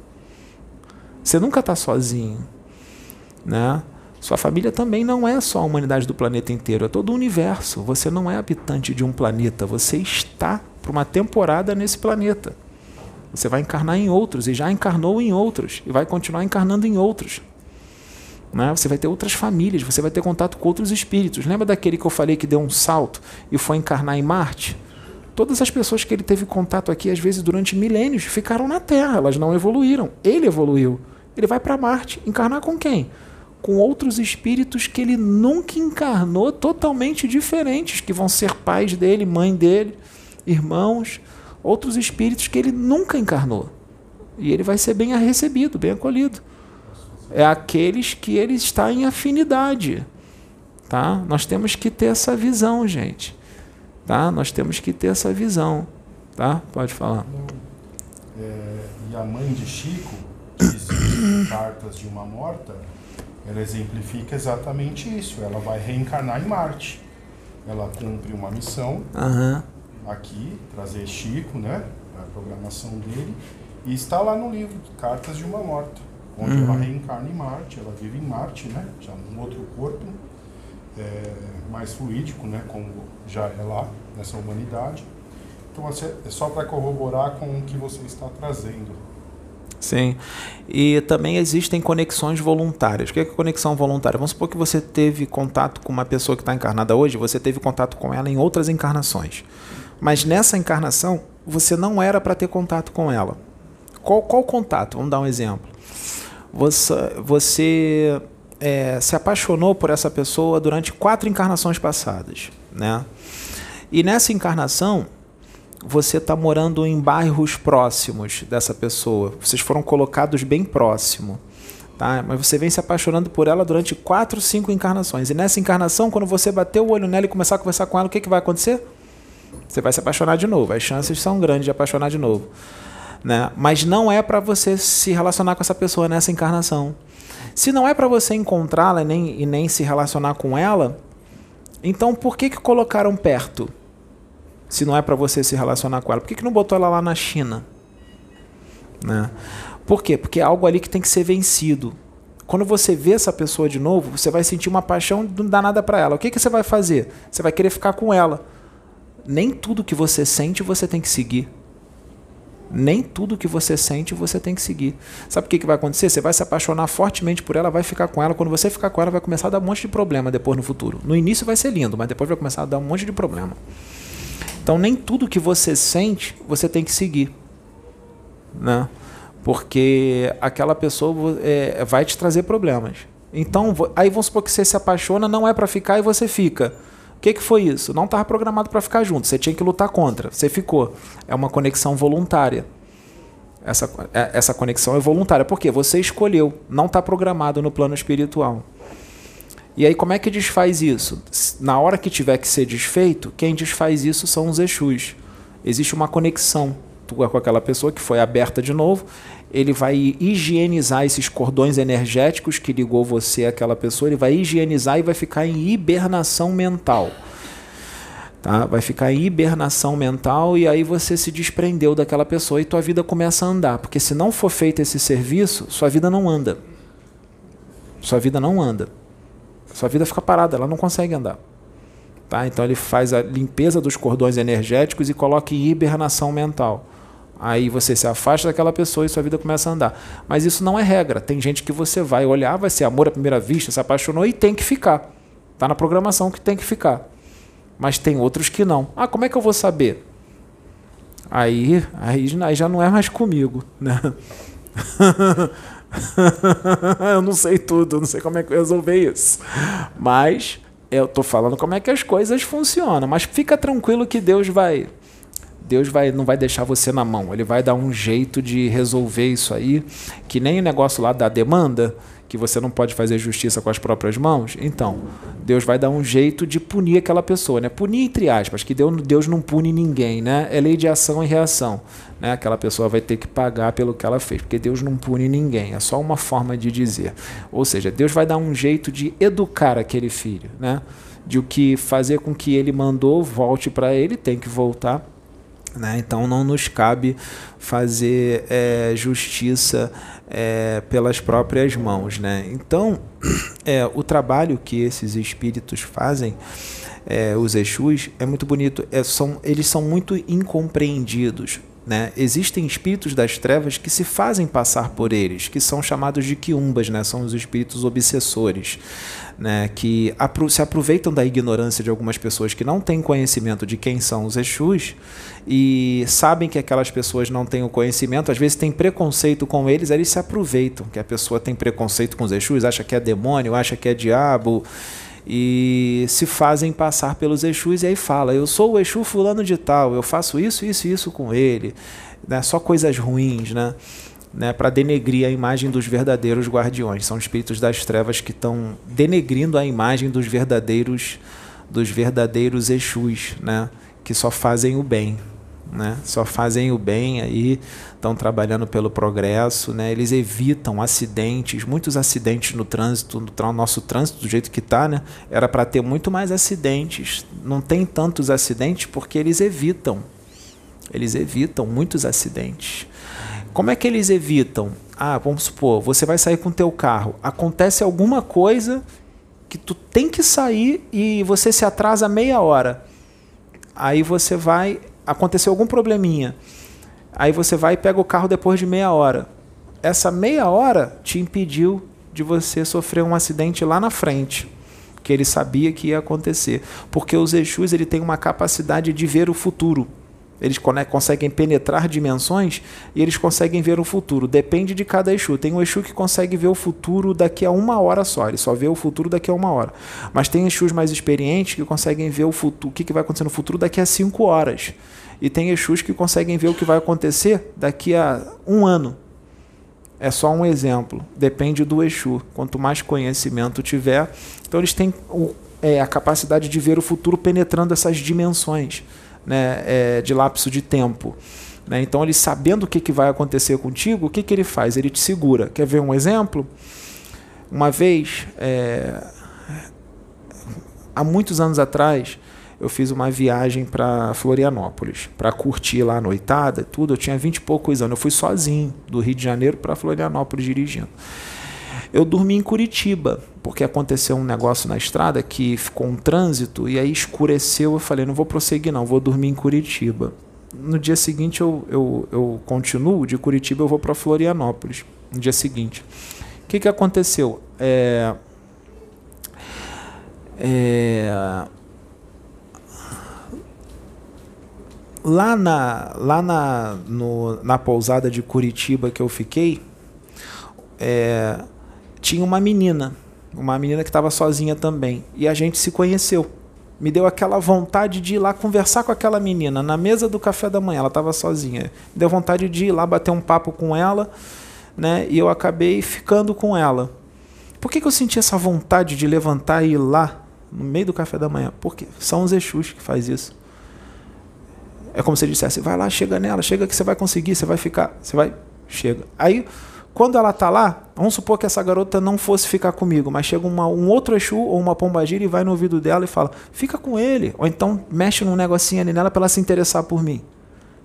Você nunca está sozinho, né? Sua família também não é só a humanidade do planeta inteiro, é todo o universo. Você não é habitante de um planeta, você está por uma temporada nesse planeta. Você vai encarnar em outros e já encarnou em outros e vai continuar encarnando em outros. Né? Você vai ter outras famílias, você vai ter contato com outros espíritos. Lembra daquele que eu falei que deu um salto e foi encarnar em Marte? Todas as pessoas que ele teve contato aqui, às vezes durante milênios, ficaram na Terra, elas não evoluíram. Ele evoluiu. Ele vai para Marte. Encarnar com quem? Com outros espíritos que ele nunca encarnou, totalmente diferentes, que vão ser pais dele, mãe dele, irmãos, outros espíritos que ele nunca encarnou. E ele vai ser bem recebido, bem acolhido. É aqueles que ele está em afinidade. Tá? Nós temos que ter essa visão, gente. Tá? Nós temos que ter essa visão. Tá? Pode falar. É, e a mãe de Chico cartas de uma morta, ela exemplifica exatamente isso. Ela vai reencarnar em Marte. Ela cumpre uma missão uhum. aqui, trazer Chico, né? A programação dele. E está lá no livro, Cartas de uma Morta, onde uhum. ela reencarna em Marte, ela vive em Marte, né? Já num outro corpo, é, mais fluídico, né? Como já é lá, nessa humanidade. Então, é só para corroborar com o que você está trazendo. Sim. E também existem conexões voluntárias. O que é conexão voluntária? Vamos supor que você teve contato com uma pessoa que está encarnada hoje, você teve contato com ela em outras encarnações. Mas nessa encarnação, você não era para ter contato com ela. Qual, qual contato? Vamos dar um exemplo. Você, você é, se apaixonou por essa pessoa durante quatro encarnações passadas. Né? E nessa encarnação, você está morando em bairros próximos dessa pessoa. Vocês foram colocados bem próximo. Tá? Mas você vem se apaixonando por ela durante quatro, cinco encarnações. E nessa encarnação, quando você bater o olho nela e começar a conversar com ela, o que, que vai acontecer? Você vai se apaixonar de novo. As chances são grandes de apaixonar de novo. Né? Mas não é para você se relacionar com essa pessoa nessa encarnação. Se não é para você encontrá-la nem, e nem se relacionar com ela, então por que, que colocaram perto? Se não é para você se relacionar com ela? Por que, que não botou ela lá na China? Né? Por quê? Porque é algo ali que tem que ser vencido. Quando você vê essa pessoa de novo, você vai sentir uma paixão não dá nada para ela. O que, que você vai fazer? Você vai querer ficar com ela. Nem tudo que você sente você tem que seguir. Nem tudo que você sente você tem que seguir. Sabe o que, que vai acontecer? Você vai se apaixonar fortemente por ela, vai ficar com ela. Quando você ficar com ela, vai começar a dar um monte de problema depois no futuro. No início vai ser lindo, mas depois vai começar a dar um monte de problema. Então nem tudo que você sente você tem que seguir, né? Porque aquela pessoa é, vai te trazer problemas. Então aí vamos supor que você se apaixona, não é para ficar e você fica. O que, que foi isso? Não estava programado para ficar junto. Você tinha que lutar contra. Você ficou. É uma conexão voluntária. Essa, é, essa conexão é voluntária. Porque você escolheu. Não está programado no plano espiritual. E aí, como é que desfaz isso? Na hora que tiver que ser desfeito, quem desfaz isso são os Exus. Existe uma conexão tua com aquela pessoa que foi aberta de novo. Ele vai higienizar esses cordões energéticos que ligou você àquela pessoa. Ele vai higienizar e vai ficar em hibernação mental. Tá? Vai ficar em hibernação mental e aí você se desprendeu daquela pessoa e tua vida começa a andar. Porque se não for feito esse serviço, sua vida não anda. Sua vida não anda. Sua vida fica parada, ela não consegue andar. Tá? Então ele faz a limpeza dos cordões energéticos e coloca em hibernação mental. Aí você se afasta daquela pessoa e sua vida começa a andar. Mas isso não é regra. Tem gente que você vai olhar, vai ser amor à primeira vista, se apaixonou e tem que ficar. Tá na programação que tem que ficar. Mas tem outros que não. Ah, como é que eu vou saber? Aí, aí, já não é mais comigo, né? eu não sei tudo, não sei como é que eu resolver isso. Mas eu tô falando como é que as coisas funcionam. Mas fica tranquilo que Deus vai. Deus vai, não vai deixar você na mão. Ele vai dar um jeito de resolver isso aí. Que nem o negócio lá da demanda que você não pode fazer justiça com as próprias mãos, então Deus vai dar um jeito de punir aquela pessoa, né? Punir entre aspas, que Deus não pune ninguém, né? É lei de ação e reação, né? Aquela pessoa vai ter que pagar pelo que ela fez, porque Deus não pune ninguém, é só uma forma de dizer. Ou seja, Deus vai dar um jeito de educar aquele filho, né? De o que fazer com que ele mandou volte para ele, tem que voltar né? Então não nos cabe fazer é, justiça é, pelas próprias mãos. Né? Então é, o trabalho que esses espíritos fazem, é, os Exus, é muito bonito. É, são, eles são muito incompreendidos. Né? Existem espíritos das trevas que se fazem passar por eles, que são chamados de quiumbas, né? são os espíritos obsessores né, que se aproveitam da ignorância de algumas pessoas que não têm conhecimento de quem são os Exus e sabem que aquelas pessoas não têm o conhecimento, às vezes têm preconceito com eles, eles se aproveitam, que a pessoa tem preconceito com os Exus, acha que é demônio, acha que é diabo e se fazem passar pelos Exus e aí fala, eu sou o Exu fulano de tal, eu faço isso, isso e isso com ele, né? só coisas ruins, né? né, para denegrir a imagem dos verdadeiros guardiões. São espíritos das trevas que estão denegrindo a imagem dos verdadeiros dos verdadeiros Exus, né, que só fazem o bem, né? Só fazem o bem aí, estão trabalhando pelo progresso, né? Eles evitam acidentes, muitos acidentes no trânsito, no nosso trânsito do jeito que está, né? Era para ter muito mais acidentes. Não tem tantos acidentes porque eles evitam. Eles evitam muitos acidentes. Como é que eles evitam? Ah, vamos supor, você vai sair com o teu carro, acontece alguma coisa que tu tem que sair e você se atrasa meia hora. Aí você vai, aconteceu algum probleminha. Aí você vai e pega o carro depois de meia hora. Essa meia hora te impediu de você sofrer um acidente lá na frente, que ele sabia que ia acontecer, porque os Exus ele tem uma capacidade de ver o futuro. Eles conseguem penetrar dimensões e eles conseguem ver o futuro. Depende de cada Exu. Tem um Exu que consegue ver o futuro daqui a uma hora só. Ele só vê o futuro daqui a uma hora. Mas tem Exus mais experientes que conseguem ver o futuro, o que vai acontecer no futuro daqui a cinco horas. E tem Exus que conseguem ver o que vai acontecer daqui a um ano. É só um exemplo. Depende do Exu. Quanto mais conhecimento tiver, então eles têm o, é, a capacidade de ver o futuro penetrando essas dimensões né, é, de lapso de tempo. Né? Então, ele sabendo o que, que vai acontecer contigo, o que, que ele faz? Ele te segura. Quer ver um exemplo? Uma vez, é, há muitos anos atrás, eu fiz uma viagem para Florianópolis, para curtir lá a noitada, tudo. Eu tinha vinte e poucos anos. Eu fui sozinho do Rio de Janeiro para Florianópolis dirigindo. Eu dormi em Curitiba, porque aconteceu um negócio na estrada que ficou um trânsito e aí escureceu. Eu falei, não vou prosseguir, não, vou dormir em Curitiba. No dia seguinte eu, eu, eu continuo, de Curitiba eu vou para Florianópolis. No dia seguinte. O que, que aconteceu? É, é, lá na, lá na, no, na pousada de Curitiba que eu fiquei, é, tinha uma menina, uma menina que estava sozinha também, e a gente se conheceu. Me deu aquela vontade de ir lá conversar com aquela menina na mesa do café da manhã, ela estava sozinha. Me deu vontade de ir lá bater um papo com ela, né? E eu acabei ficando com ela. Por que, que eu senti essa vontade de levantar e ir lá no meio do café da manhã? Porque são os Exus que faz isso. É como se dissesse: vai lá, chega nela, chega que você vai conseguir, você vai ficar, você vai, chega. Aí quando ela está lá, vamos supor que essa garota não fosse ficar comigo, mas chega uma, um outro Exu ou uma pombagira e vai no ouvido dela e fala: fica com ele. Ou então mexe num negocinho ali nela para ela se interessar por mim.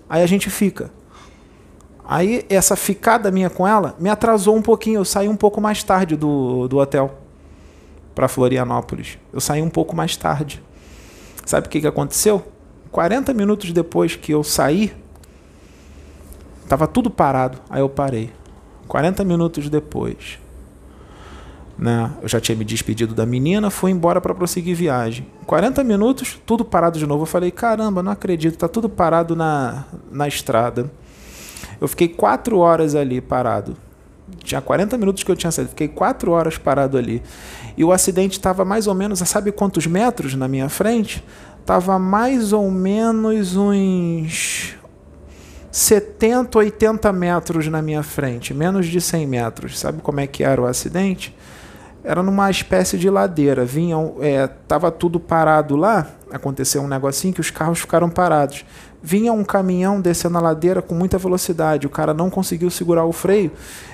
Aí a gente fica. Aí essa ficada minha com ela me atrasou um pouquinho. Eu saí um pouco mais tarde do, do hotel para Florianópolis. Eu saí um pouco mais tarde. Sabe o que, que aconteceu? 40 minutos depois que eu saí, Tava tudo parado. Aí eu parei. 40 minutos depois, né? Eu já tinha me despedido da menina, fui embora para prosseguir viagem. 40 minutos, tudo parado de novo. Eu falei: caramba, não acredito, tá tudo parado na, na estrada. Eu fiquei quatro horas ali parado. Tinha 40 minutos que eu tinha saído, fiquei quatro horas parado ali. E o acidente estava mais ou menos, sabe quantos metros na minha frente? Estava mais ou menos uns 70, 80 metros na minha frente, menos de 100 metros. Sabe como é que era o acidente? Era numa espécie de ladeira. Vinham, é, tava tudo parado lá. Aconteceu um negocinho que os carros ficaram parados. Vinha um caminhão descendo a ladeira com muita velocidade. O cara não conseguiu segurar o freio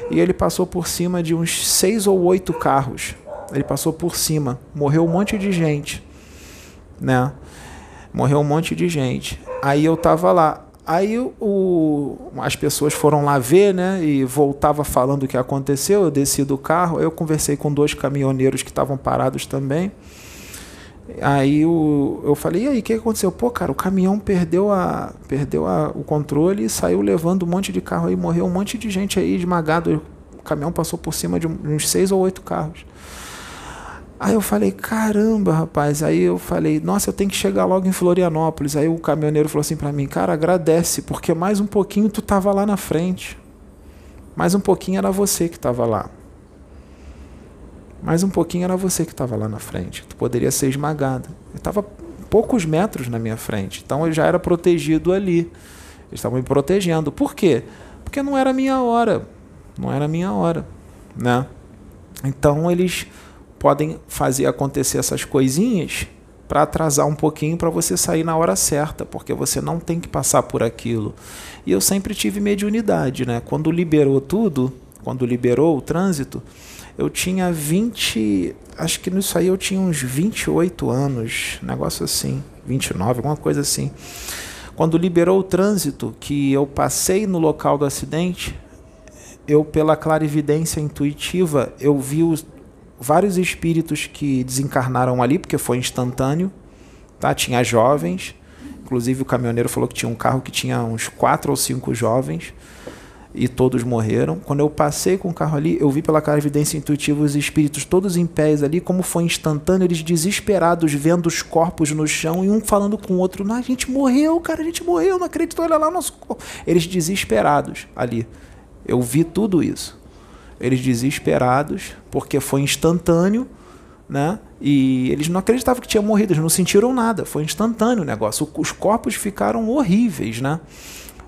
e ele passou por cima de uns seis ou oito carros. Ele passou por cima. Morreu um monte de gente, né? Morreu um monte de gente. Aí eu tava lá. Aí o, as pessoas foram lá ver, né? E voltava falando o que aconteceu. Eu desci do carro, eu conversei com dois caminhoneiros que estavam parados também. Aí o, eu falei, e aí, o que aconteceu? Pô, cara, o caminhão perdeu, a, perdeu a, o controle e saiu levando um monte de carro aí, morreu um monte de gente aí esmagado. O caminhão passou por cima de uns seis ou oito carros. Aí eu falei, caramba, rapaz. Aí eu falei, nossa, eu tenho que chegar logo em Florianópolis. Aí o caminhoneiro falou assim para mim, cara, agradece, porque mais um pouquinho tu tava lá na frente. Mais um pouquinho era você que tava lá. Mais um pouquinho era você que estava lá na frente. Tu poderia ser esmagado. Eu estava poucos metros na minha frente. Então eu já era protegido ali. Eles estavam me protegendo. Por quê? Porque não era minha hora. Não era minha hora. Né? Então eles podem fazer acontecer essas coisinhas para atrasar um pouquinho para você sair na hora certa, porque você não tem que passar por aquilo. E eu sempre tive mediunidade, né? Quando liberou tudo, quando liberou o trânsito, eu tinha 20, acho que nisso aí eu tinha uns 28 anos, negócio assim, 29, alguma coisa assim. Quando liberou o trânsito, que eu passei no local do acidente, eu pela clarividência intuitiva, eu vi os, vários espíritos que desencarnaram ali, porque foi instantâneo. Tá? Tinha jovens, inclusive o caminhoneiro falou que tinha um carro que tinha uns quatro ou cinco jovens e todos morreram. Quando eu passei com o carro ali, eu vi pela clarividência intuitiva os espíritos todos em pés ali, como foi instantâneo, eles desesperados, vendo os corpos no chão e um falando com o outro: a gente morreu, cara, a gente morreu, não acredito, olha lá nosso corpo. Eles desesperados ali. Eu vi tudo isso eles desesperados, porque foi instantâneo, né? E eles não acreditavam que tinha morrido, eles não sentiram nada, foi instantâneo o negócio. Os corpos ficaram horríveis, né?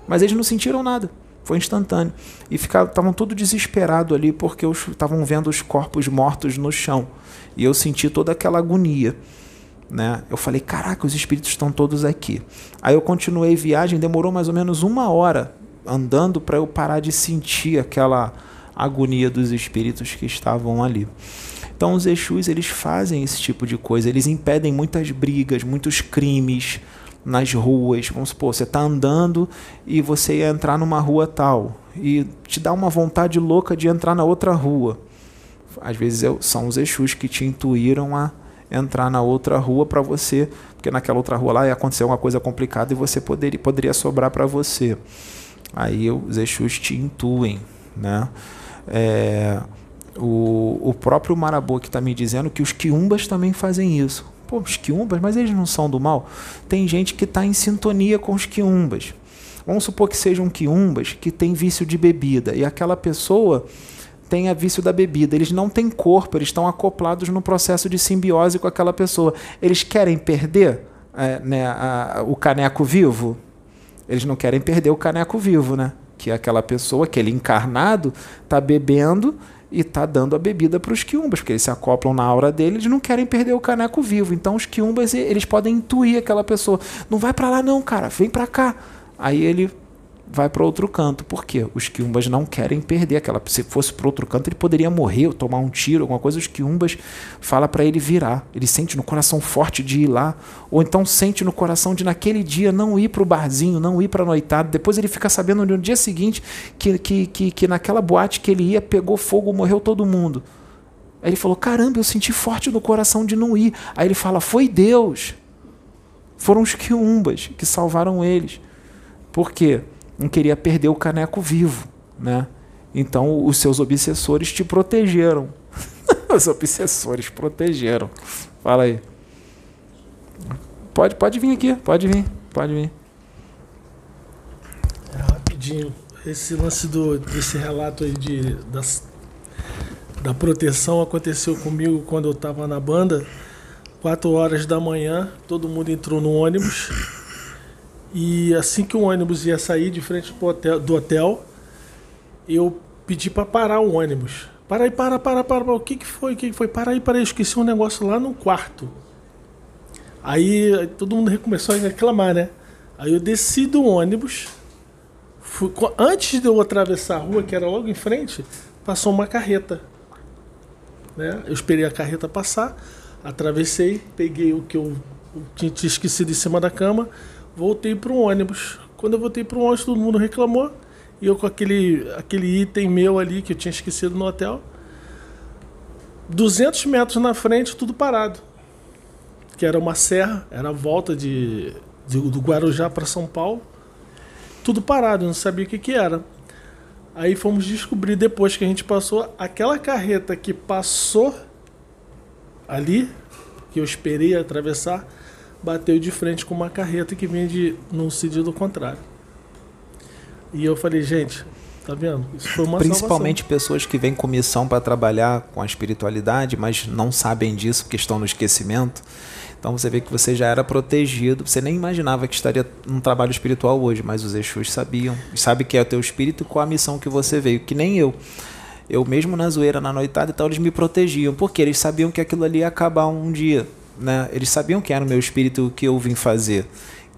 Mas eles não sentiram nada, foi instantâneo. E estavam todos desesperados ali porque estavam vendo os corpos mortos no chão. E eu senti toda aquela agonia. Né? Eu falei, caraca, os espíritos estão todos aqui. Aí eu continuei viagem, demorou mais ou menos uma hora andando para eu parar de sentir aquela agonia dos espíritos que estavam ali. Então os Exus eles fazem esse tipo de coisa, eles impedem muitas brigas, muitos crimes nas ruas. Vamos supor, você está andando e você ia entrar numa rua tal e te dá uma vontade louca de entrar na outra rua. Às vezes são os Exus que te intuíram a entrar na outra rua para você, porque naquela outra rua lá ia acontecer uma coisa complicada e você poderia, poderia sobrar para você. Aí os Exus te intuem, né? É, o, o próprio Marabô que está me dizendo que os quiumbas também fazem isso. Pô, os quiumbas, mas eles não são do mal? Tem gente que está em sintonia com os quiumbas. Vamos supor que sejam quiumbas que têm vício de bebida e aquela pessoa tem a vício da bebida. Eles não têm corpo, eles estão acoplados no processo de simbiose com aquela pessoa. Eles querem perder é, né, a, o caneco vivo? Eles não querem perder o caneco vivo, né? Que aquela pessoa, aquele encarnado, está bebendo e está dando a bebida para os quiumbas, porque eles se acoplam na aura dele, eles não querem perder o caneco vivo. Então os quiumbas eles podem intuir aquela pessoa, não vai para lá não, cara, vem para cá. Aí ele vai para outro canto. Por quê? Os quiumbas não querem perder aquela. Se fosse para outro canto, ele poderia morrer tomar um tiro, alguma coisa. Os quiumbas fala para ele virar. Ele sente no coração forte de ir lá, ou então sente no coração de naquele dia não ir para o barzinho, não ir para a noitada. Depois ele fica sabendo no dia seguinte que, que, que, que naquela boate que ele ia pegou fogo, morreu todo mundo. Aí ele falou: Caramba, eu senti forte no coração de não ir. Aí ele fala: Foi Deus. Foram os quiumbas que salvaram eles. Por quê? Não queria perder o caneco vivo, né? Então os seus obsessores te protegeram. os obsessores protegeram. Fala aí. Pode, pode vir aqui, pode vir, pode vir. É, rapidinho. Esse lance do, desse relato aí de, das, da proteção aconteceu comigo quando eu estava na banda. Quatro horas da manhã, todo mundo entrou no ônibus. E assim que o ônibus ia sair de frente hotel, do hotel, eu pedi para parar o ônibus. Para aí, para, para, para, para. O que, que foi? O que, que foi? Para aí, para aí. Esqueci um negócio lá no quarto. Aí todo mundo começou a reclamar, né? Aí eu desci do ônibus. Fui, antes de eu atravessar a rua, que era logo em frente, passou uma carreta. Né? Eu esperei a carreta passar, atravessei, peguei o que eu tinha, tinha esquecido em cima da cama, voltei para o ônibus. Quando eu voltei para o ônibus, todo mundo reclamou. E eu com aquele, aquele item meu ali que eu tinha esquecido no hotel. 200 metros na frente, tudo parado. Que era uma serra, era a volta de, de do Guarujá para São Paulo. Tudo parado, não sabia o que, que era. Aí fomos descobrir depois que a gente passou aquela carreta que passou ali, que eu esperei atravessar, bateu de frente com uma carreta que vinha de num sentido contrário. E eu falei, gente, tá vendo? Isso foi uma Principalmente salvação. pessoas que vêm com missão para trabalhar com a espiritualidade, mas não sabem disso porque estão no esquecimento. Então você vê que você já era protegido, você nem imaginava que estaria num trabalho espiritual hoje, mas os Exus sabiam. E sabe que é o teu espírito com a missão que você veio, que nem eu. Eu mesmo na zoeira, na noitada e tal, eles me protegiam, porque eles sabiam que aquilo ali ia acabar um dia. Né? Eles sabiam que era o meu espírito o que eu vim fazer.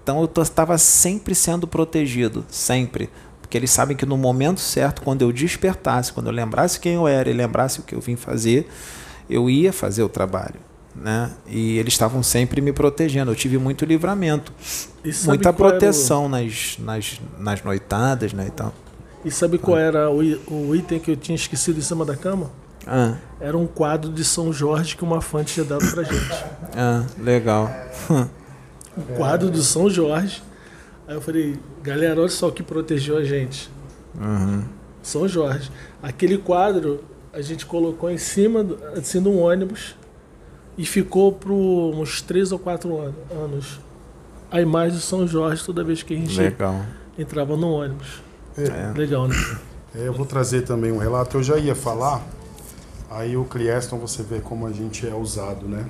Então eu estava sempre sendo protegido, sempre. Porque eles sabem que no momento certo, quando eu despertasse, quando eu lembrasse quem eu era e lembrasse o que eu vim fazer, eu ia fazer o trabalho. Né? E eles estavam sempre me protegendo. Eu tive muito livramento, muita proteção o... nas, nas, nas noitadas, né? Então, e sabe qual era o, o item que eu tinha esquecido em cima da cama? Ah. Era um quadro de São Jorge que uma fã tinha dado pra gente. Ah, legal. um quadro do São Jorge Aí eu falei, galera, olha só o que protegeu a gente. Uhum. São Jorge. Aquele quadro a gente colocou em cima do, assim, de um ônibus e ficou por uns três ou quatro anos. A imagem do São Jorge toda vez que a gente Legal. entrava no ônibus. É. Legal, né? É, eu vou trazer também um relato. Eu já ia falar, aí o Clieston você vê como a gente é usado, né?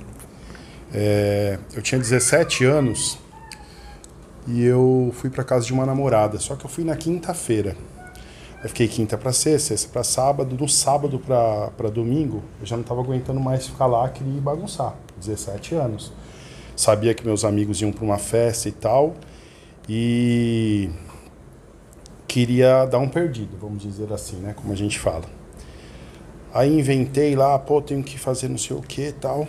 É, eu tinha 17 anos e eu fui para casa de uma namorada. Só que eu fui na quinta-feira. Eu fiquei quinta para sexta, sexta para sábado. No sábado para domingo, eu já não estava aguentando mais ficar lá, queria bagunçar. 17 anos. Sabia que meus amigos iam para uma festa e tal. E queria dar um perdido, vamos dizer assim, né? Como a gente fala. Aí inventei lá, pô, tenho que fazer não sei o que tal.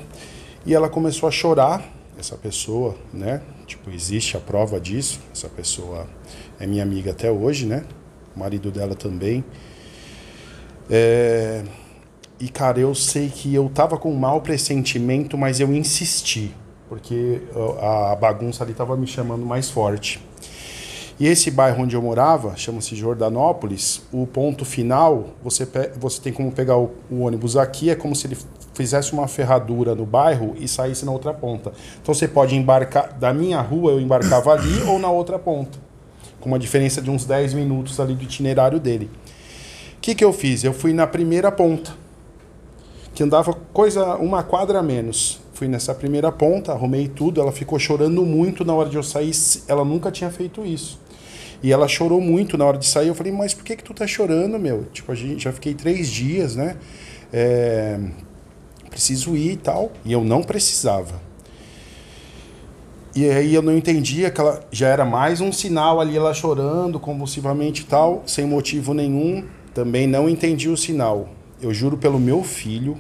E ela começou a chorar, essa pessoa, né? Tipo, existe a prova disso. Essa pessoa é minha amiga até hoje, né? O marido dela também. É... E, cara, eu sei que eu tava com um mau pressentimento, mas eu insisti, porque a bagunça ali tava me chamando mais forte. E esse bairro onde eu morava, chama-se Jordanópolis, o ponto final, você, você tem como pegar o, o ônibus aqui, é como se ele fizesse uma ferradura no bairro e saísse na outra ponta. Então você pode embarcar da minha rua, eu embarcava ali ou na outra ponta, com uma diferença de uns 10 minutos ali do itinerário dele. O que, que eu fiz? Eu fui na primeira ponta, que andava coisa uma quadra a menos. Fui nessa primeira ponta, arrumei tudo, ela ficou chorando muito na hora de eu sair, ela nunca tinha feito isso. E ela chorou muito na hora de sair. Eu falei, mas por que que tu tá chorando, meu? Tipo, a gente já fiquei três dias, né? É, preciso ir e tal. E eu não precisava. E aí eu não entendia que ela já era mais um sinal ali, ela chorando convulsivamente e tal, sem motivo nenhum. Também não entendi o sinal. Eu juro pelo meu filho,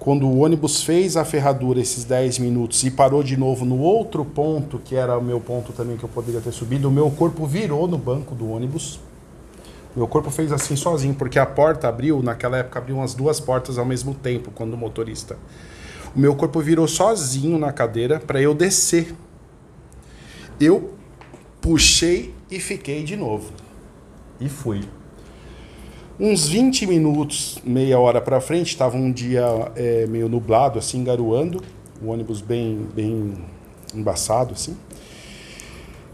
quando o ônibus fez a ferradura esses 10 minutos e parou de novo no outro ponto, que era o meu ponto também que eu poderia ter subido, o meu corpo virou no banco do ônibus. Meu corpo fez assim sozinho, porque a porta abriu, naquela época abriu umas duas portas ao mesmo tempo, quando o motorista. O meu corpo virou sozinho na cadeira para eu descer. Eu puxei e fiquei de novo. E fui. Uns 20 minutos, meia hora para frente, estava um dia é, meio nublado, assim, garoando, o ônibus bem, bem embaçado, assim.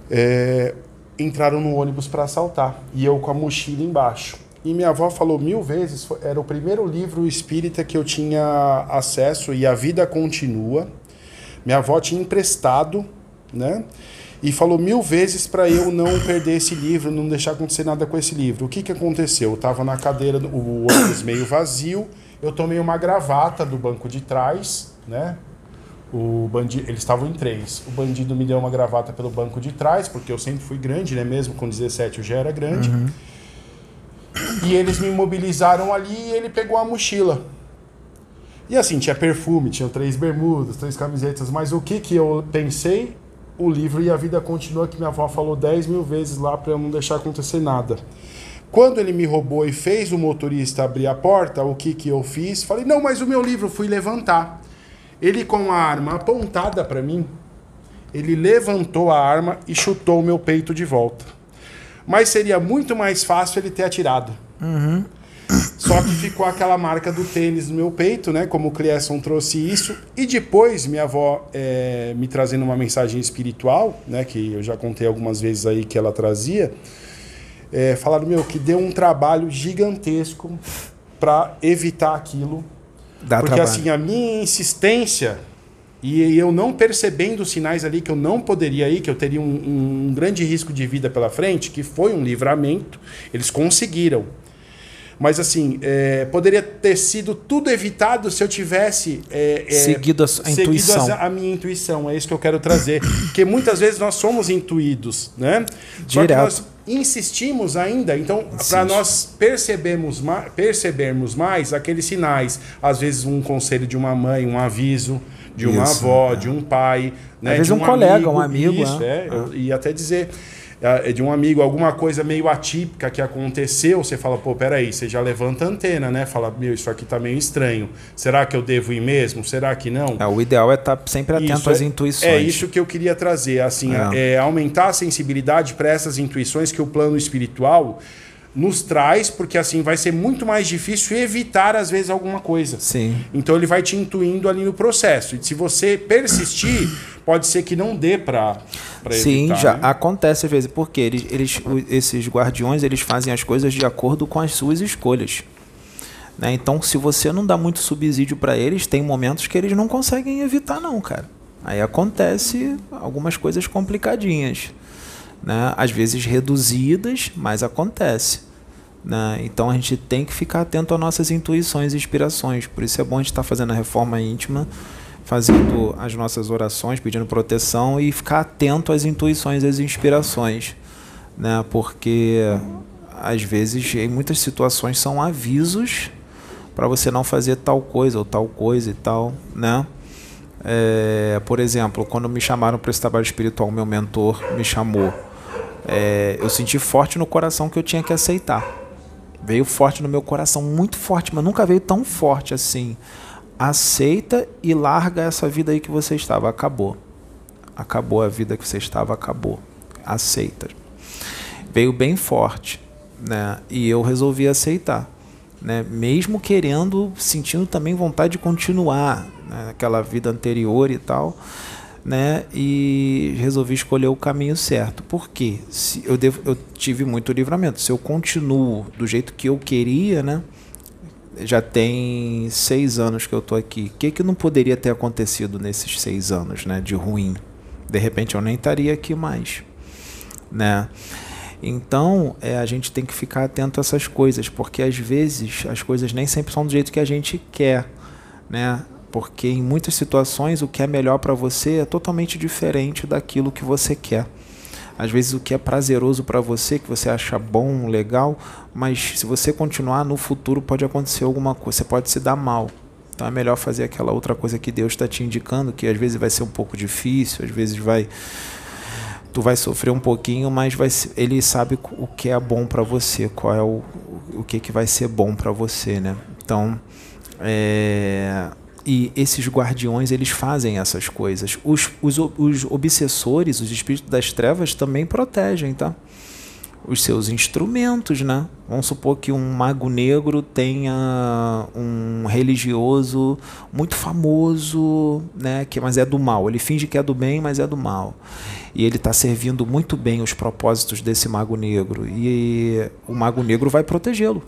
É, entraram no ônibus para assaltar e eu com a mochila embaixo. E minha avó falou mil vezes, era o primeiro livro espírita que eu tinha acesso e a vida continua. Minha avó tinha emprestado, né? E falou mil vezes para eu não perder esse livro, não deixar acontecer nada com esse livro. O que, que aconteceu? Eu estava na cadeira, o ônibus meio vazio, eu tomei uma gravata do banco de trás, né? O bandido, eles estavam em três. O bandido me deu uma gravata pelo banco de trás, porque eu sempre fui grande, né? Mesmo com 17 eu já era grande. Uhum. E eles me imobilizaram ali e ele pegou a mochila. E assim, tinha perfume, tinha três bermudas, três camisetas, mas o que que eu pensei? O livro e a vida continua, que minha avó falou 10 mil vezes lá para eu não deixar acontecer nada. Quando ele me roubou e fez o motorista abrir a porta, o que que eu fiz? Falei, não, mas o meu livro, fui levantar. Ele com a arma apontada para mim, ele levantou a arma e chutou o meu peito de volta. Mas seria muito mais fácil ele ter atirado. Uhum. Só que ficou aquela marca do tênis no meu peito, né? Como o Cleesson trouxe isso. E depois, minha avó é, me trazendo uma mensagem espiritual, né? Que eu já contei algumas vezes aí que ela trazia. É, falaram, meu, que deu um trabalho gigantesco para evitar aquilo Dá Porque trabalho. assim, a minha insistência e eu não percebendo os sinais ali que eu não poderia ir, que eu teria um, um grande risco de vida pela frente, que foi um livramento, eles conseguiram. Mas assim, é, poderia ter sido tudo evitado se eu tivesse é, é, seguido, a, seguido intuição. A, a, minha intuição. É isso que eu quero trazer. Porque muitas vezes nós somos intuídos, né? Direto. Só que nós insistimos ainda. Então, para nós percebermos, percebermos mais aqueles sinais, às vezes um conselho de uma mãe, um aviso de uma isso, avó, é. de um pai, né? Às vezes de um, um colega, amigo, um amigo. Isso, é. é. Eu ia até dizer de um amigo, alguma coisa meio atípica que aconteceu, você fala, pô, peraí, você já levanta a antena, né? Fala, meu, isso aqui tá meio estranho. Será que eu devo ir mesmo? Será que não? É, o ideal é estar tá sempre atento isso às é, intuições. É isso que eu queria trazer, assim, é. é aumentar a sensibilidade para essas intuições que o plano espiritual nos traz, porque assim vai ser muito mais difícil evitar, às vezes, alguma coisa. Sim. Então ele vai te intuindo ali no processo. E se você persistir, pode ser que não dê para evitar. Sim, já né? acontece às vezes, porque eles, eles, esses guardiões eles fazem as coisas de acordo com as suas escolhas. Né? Então, se você não dá muito subsídio para eles, tem momentos que eles não conseguem evitar, não, cara. Aí acontece algumas coisas complicadinhas. Né? Às vezes reduzidas, mas acontece. Né? Então a gente tem que ficar atento às nossas intuições e inspirações. Por isso é bom a gente estar tá fazendo a reforma íntima, fazendo as nossas orações, pedindo proteção e ficar atento às intuições e às inspirações. Né? Porque às vezes, em muitas situações, são avisos para você não fazer tal coisa ou tal coisa e tal. Né? É, por exemplo, quando me chamaram para esse trabalho espiritual, meu mentor me chamou. É, eu senti forte no coração que eu tinha que aceitar Veio forte no meu coração, muito forte, mas nunca veio tão forte assim. Aceita e larga essa vida aí que você estava. Acabou. Acabou a vida que você estava, acabou. Aceita. Veio bem forte, né? E eu resolvi aceitar, né? Mesmo querendo, sentindo também vontade de continuar né? aquela vida anterior e tal né? E resolvi escolher o caminho certo. Por quê? Se eu, devo, eu tive muito livramento. Se eu continuo do jeito que eu queria, né? Já tem seis anos que eu tô aqui. O que, que não poderia ter acontecido nesses seis anos, né? De ruim. De repente eu nem estaria aqui mais, né? Então, é, a gente tem que ficar atento a essas coisas, porque às vezes as coisas nem sempre são do jeito que a gente quer, né? Porque em muitas situações o que é melhor para você é totalmente diferente daquilo que você quer. Às vezes o que é prazeroso para você, que você acha bom, legal, mas se você continuar no futuro pode acontecer alguma coisa, você pode se dar mal. Então é melhor fazer aquela outra coisa que Deus está te indicando, que às vezes vai ser um pouco difícil, às vezes vai tu vai sofrer um pouquinho, mas vai ele sabe o que é bom para você, qual é o, o que, que vai ser bom para você, né? Então, é, e esses guardiões, eles fazem essas coisas. Os, os, os obsessores, os espíritos das trevas, também protegem, tá? os seus instrumentos, né? Vamos supor que um mago negro tenha um religioso muito famoso, né? Que mas é do mal. Ele finge que é do bem, mas é do mal. E ele está servindo muito bem os propósitos desse mago negro. E o mago negro vai protegê-lo.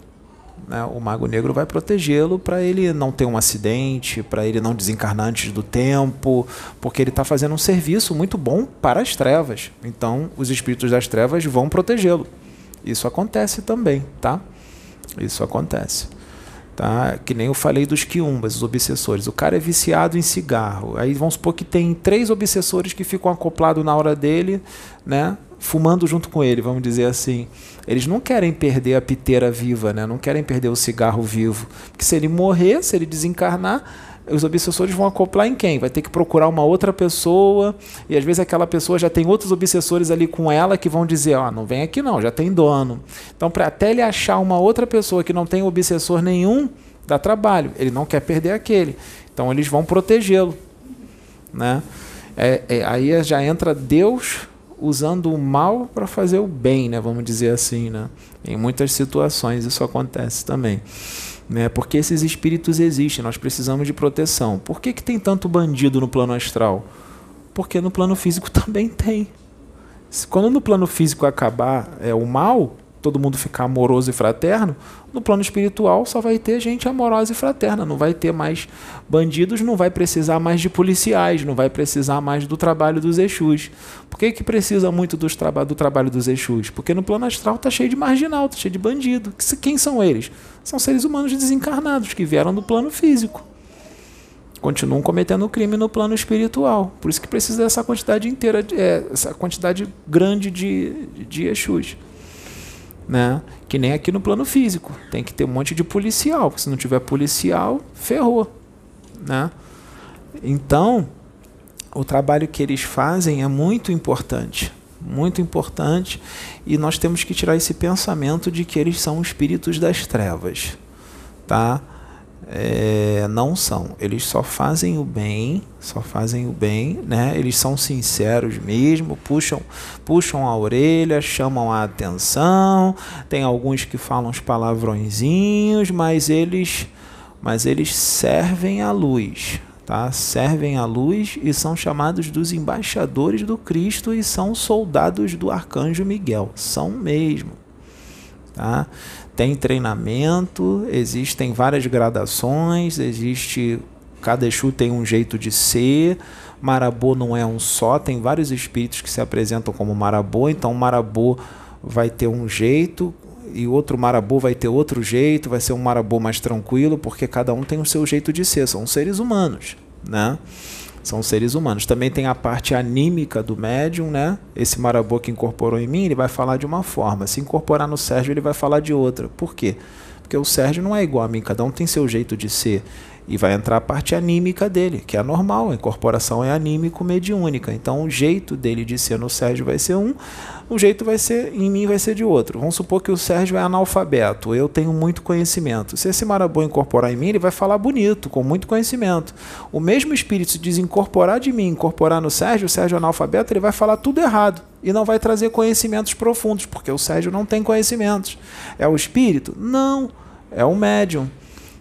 Né? O mago negro vai protegê-lo para ele não ter um acidente, para ele não desencarnar antes do tempo, porque ele está fazendo um serviço muito bom para as trevas. Então, os espíritos das trevas vão protegê-lo. Isso acontece também, tá? Isso acontece. Tá? Que nem eu falei dos quiumbas, os obsessores. O cara é viciado em cigarro. Aí vamos supor que tem três obsessores que ficam acoplados na hora dele, né? Fumando junto com ele, vamos dizer assim. Eles não querem perder a piteira viva, né? não querem perder o cigarro vivo. Porque se ele morrer, se ele desencarnar, os obsessores vão acoplar em quem? Vai ter que procurar uma outra pessoa, e às vezes aquela pessoa já tem outros obsessores ali com ela que vão dizer: Ó, oh, não vem aqui não, já tem dono. Então, para até ele achar uma outra pessoa que não tem obsessor nenhum, dá trabalho. Ele não quer perder aquele. Então, eles vão protegê-lo. Né? É, é, aí já entra Deus usando o mal para fazer o bem, né? Vamos dizer assim, né? Em muitas situações isso acontece também. Né? Porque esses espíritos existem, nós precisamos de proteção. Por que, que tem tanto bandido no plano astral? Porque no plano físico também tem. Quando no plano físico acabar é, o mal, todo mundo ficar amoroso e fraterno, no plano espiritual só vai ter gente amorosa e fraterna, não vai ter mais bandidos, não vai precisar mais de policiais, não vai precisar mais do trabalho dos Exus. Por que, que precisa muito dos traba do trabalho dos Exus? Porque no plano astral está cheio de marginal, está cheio de bandido. Quem são eles? São seres humanos desencarnados que vieram do plano físico. Continuam cometendo crime no plano espiritual. Por isso que precisa dessa quantidade inteira, é, essa quantidade grande de, de Exus né? Que nem aqui no plano físico. Tem que ter um monte de policial. Se não tiver policial, ferrou, né? Então, o trabalho que eles fazem é muito importante, muito importante, e nós temos que tirar esse pensamento de que eles são espíritos das trevas, tá? É, não são. Eles só fazem o bem, só fazem o bem, né? Eles são sinceros mesmo, puxam, puxam a orelha, chamam a atenção. Tem alguns que falam os palavrõezinhos, mas eles, mas eles servem a luz, tá? Servem a luz e são chamados dos embaixadores do Cristo e são soldados do arcanjo Miguel, são mesmo, tá? Tem treinamento, existem várias gradações, existe cada Exu tem um jeito de ser. Marabô não é um só, tem vários espíritos que se apresentam como Marabô, então Marabô vai ter um jeito e outro Marabô vai ter outro jeito, vai ser um Marabô mais tranquilo, porque cada um tem o seu jeito de ser, são seres humanos, né? São seres humanos. Também tem a parte anímica do médium, né? Esse marabô que incorporou em mim, ele vai falar de uma forma. Se incorporar no Sérgio, ele vai falar de outra. Por quê? Porque o Sérgio não é igual a mim, cada um tem seu jeito de ser. E vai entrar a parte anímica dele, que é normal, a incorporação é anímico mediúnica. Então o jeito dele de ser no Sérgio vai ser um, o jeito vai ser em mim vai ser de outro. Vamos supor que o Sérgio é analfabeto, eu tenho muito conhecimento. Se esse marabô incorporar em mim, ele vai falar bonito, com muito conhecimento. O mesmo espírito se desincorporar de mim, incorporar no Sérgio, o Sérgio é analfabeto, ele vai falar tudo errado e não vai trazer conhecimentos profundos, porque o Sérgio não tem conhecimentos. É o espírito? Não, é o médium.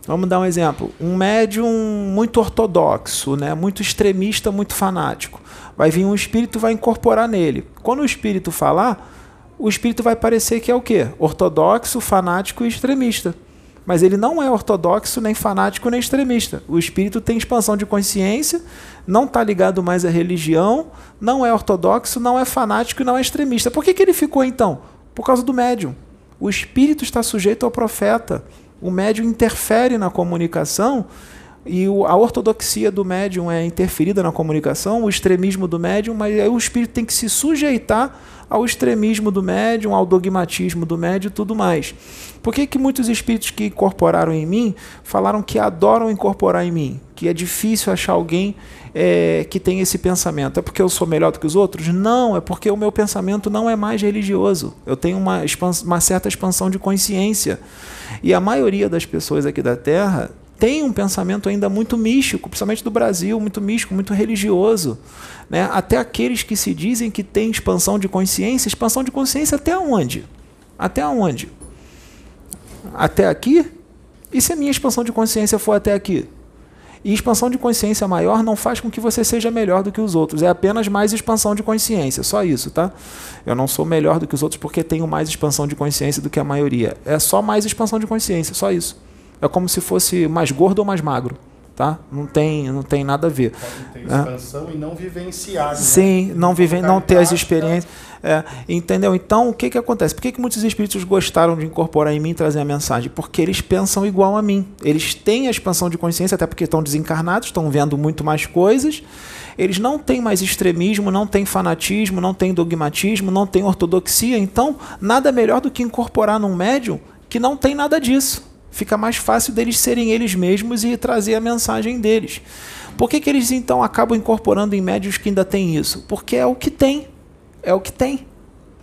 Vamos dar um exemplo. Um médium muito ortodoxo, né? muito extremista, muito fanático. Vai vir um espírito vai incorporar nele. Quando o espírito falar, o espírito vai parecer que é o quê? Ortodoxo, fanático e extremista. Mas ele não é ortodoxo, nem fanático, nem extremista. O espírito tem expansão de consciência, não está ligado mais à religião, não é ortodoxo, não é fanático e não é extremista. Por que, que ele ficou então? Por causa do médium. O espírito está sujeito ao profeta. O médium interfere na comunicação e a ortodoxia do médium é interferida na comunicação, o extremismo do médium, mas aí o espírito tem que se sujeitar ao extremismo do médium, ao dogmatismo do médium e tudo mais. Por que, que muitos espíritos que incorporaram em mim falaram que adoram incorporar em mim? Que é difícil achar alguém é, que tem esse pensamento. É porque eu sou melhor do que os outros? Não, é porque o meu pensamento não é mais religioso. Eu tenho uma, uma certa expansão de consciência. E a maioria das pessoas aqui da Terra tem um pensamento ainda muito místico, principalmente do Brasil, muito místico, muito religioso. Né? Até aqueles que se dizem que têm expansão de consciência, expansão de consciência até onde? Até onde? Até aqui? E se a minha expansão de consciência for até aqui? E expansão de consciência maior não faz com que você seja melhor do que os outros. É apenas mais expansão de consciência. Só isso, tá? Eu não sou melhor do que os outros porque tenho mais expansão de consciência do que a maioria. É só mais expansão de consciência, só isso. É como se fosse mais gordo ou mais magro tá? Não tem, não tem nada a ver. Pode ter né? expansão né? e não vivenciar. Né? Sim, não viver, não ter as experiências. É, entendeu? Então, o que, que acontece? Por que, que muitos espíritos gostaram de incorporar em mim e trazer a mensagem? Porque eles pensam igual a mim. Eles têm a expansão de consciência, até porque estão desencarnados, estão vendo muito mais coisas. Eles não têm mais extremismo, não têm fanatismo, não têm dogmatismo, não têm ortodoxia. Então, nada melhor do que incorporar num médium que não tem nada disso fica mais fácil deles serem eles mesmos e trazer a mensagem deles. Por que, que eles então acabam incorporando em médios que ainda tem isso? Porque é o que tem. É o que tem.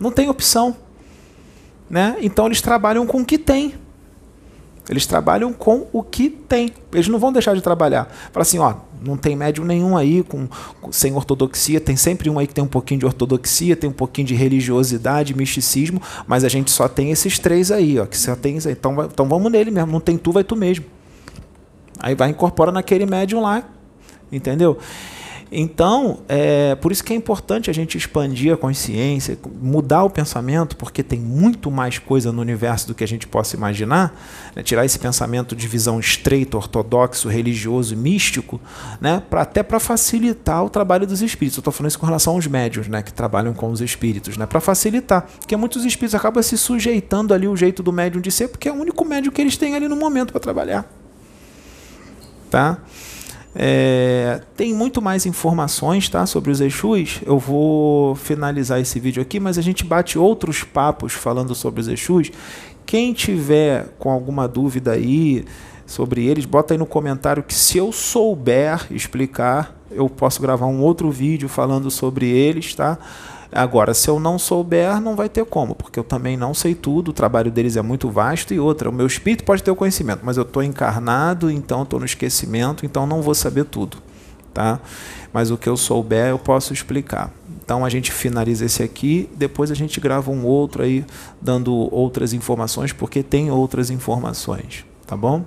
Não tem opção. Né? Então eles trabalham com o que tem. Eles trabalham com o que tem. Eles não vão deixar de trabalhar. Fala assim, ó, não tem médium nenhum aí com, com, sem ortodoxia, tem sempre um aí que tem um pouquinho de ortodoxia, tem um pouquinho de religiosidade, misticismo, mas a gente só tem esses três aí, ó, que só tem então, então vamos nele mesmo, não tem tu, vai tu mesmo. Aí vai incorpora naquele médium lá, entendeu? Então, é, por isso que é importante a gente expandir a consciência, mudar o pensamento, porque tem muito mais coisa no universo do que a gente possa imaginar. Né? Tirar esse pensamento de visão estreita, ortodoxo, religioso, místico, né? Pra, até para facilitar o trabalho dos espíritos. Eu estou falando isso com relação aos médios, né? que trabalham com os espíritos, né? para facilitar. Porque muitos espíritos acabam se sujeitando ali o jeito do médium de ser, porque é o único médium que eles têm ali no momento para trabalhar. Tá? É, tem muito mais informações tá, sobre os Exus. Eu vou finalizar esse vídeo aqui, mas a gente bate outros papos falando sobre os Exus. Quem tiver com alguma dúvida aí sobre eles, bota aí no comentário que se eu souber explicar, eu posso gravar um outro vídeo falando sobre eles, tá? Agora, se eu não souber, não vai ter como, porque eu também não sei tudo, o trabalho deles é muito vasto e outra, o meu espírito pode ter o conhecimento, mas eu estou encarnado, então estou no esquecimento, então não vou saber tudo, tá? Mas o que eu souber, eu posso explicar. Então a gente finaliza esse aqui, depois a gente grava um outro aí dando outras informações, porque tem outras informações, tá bom?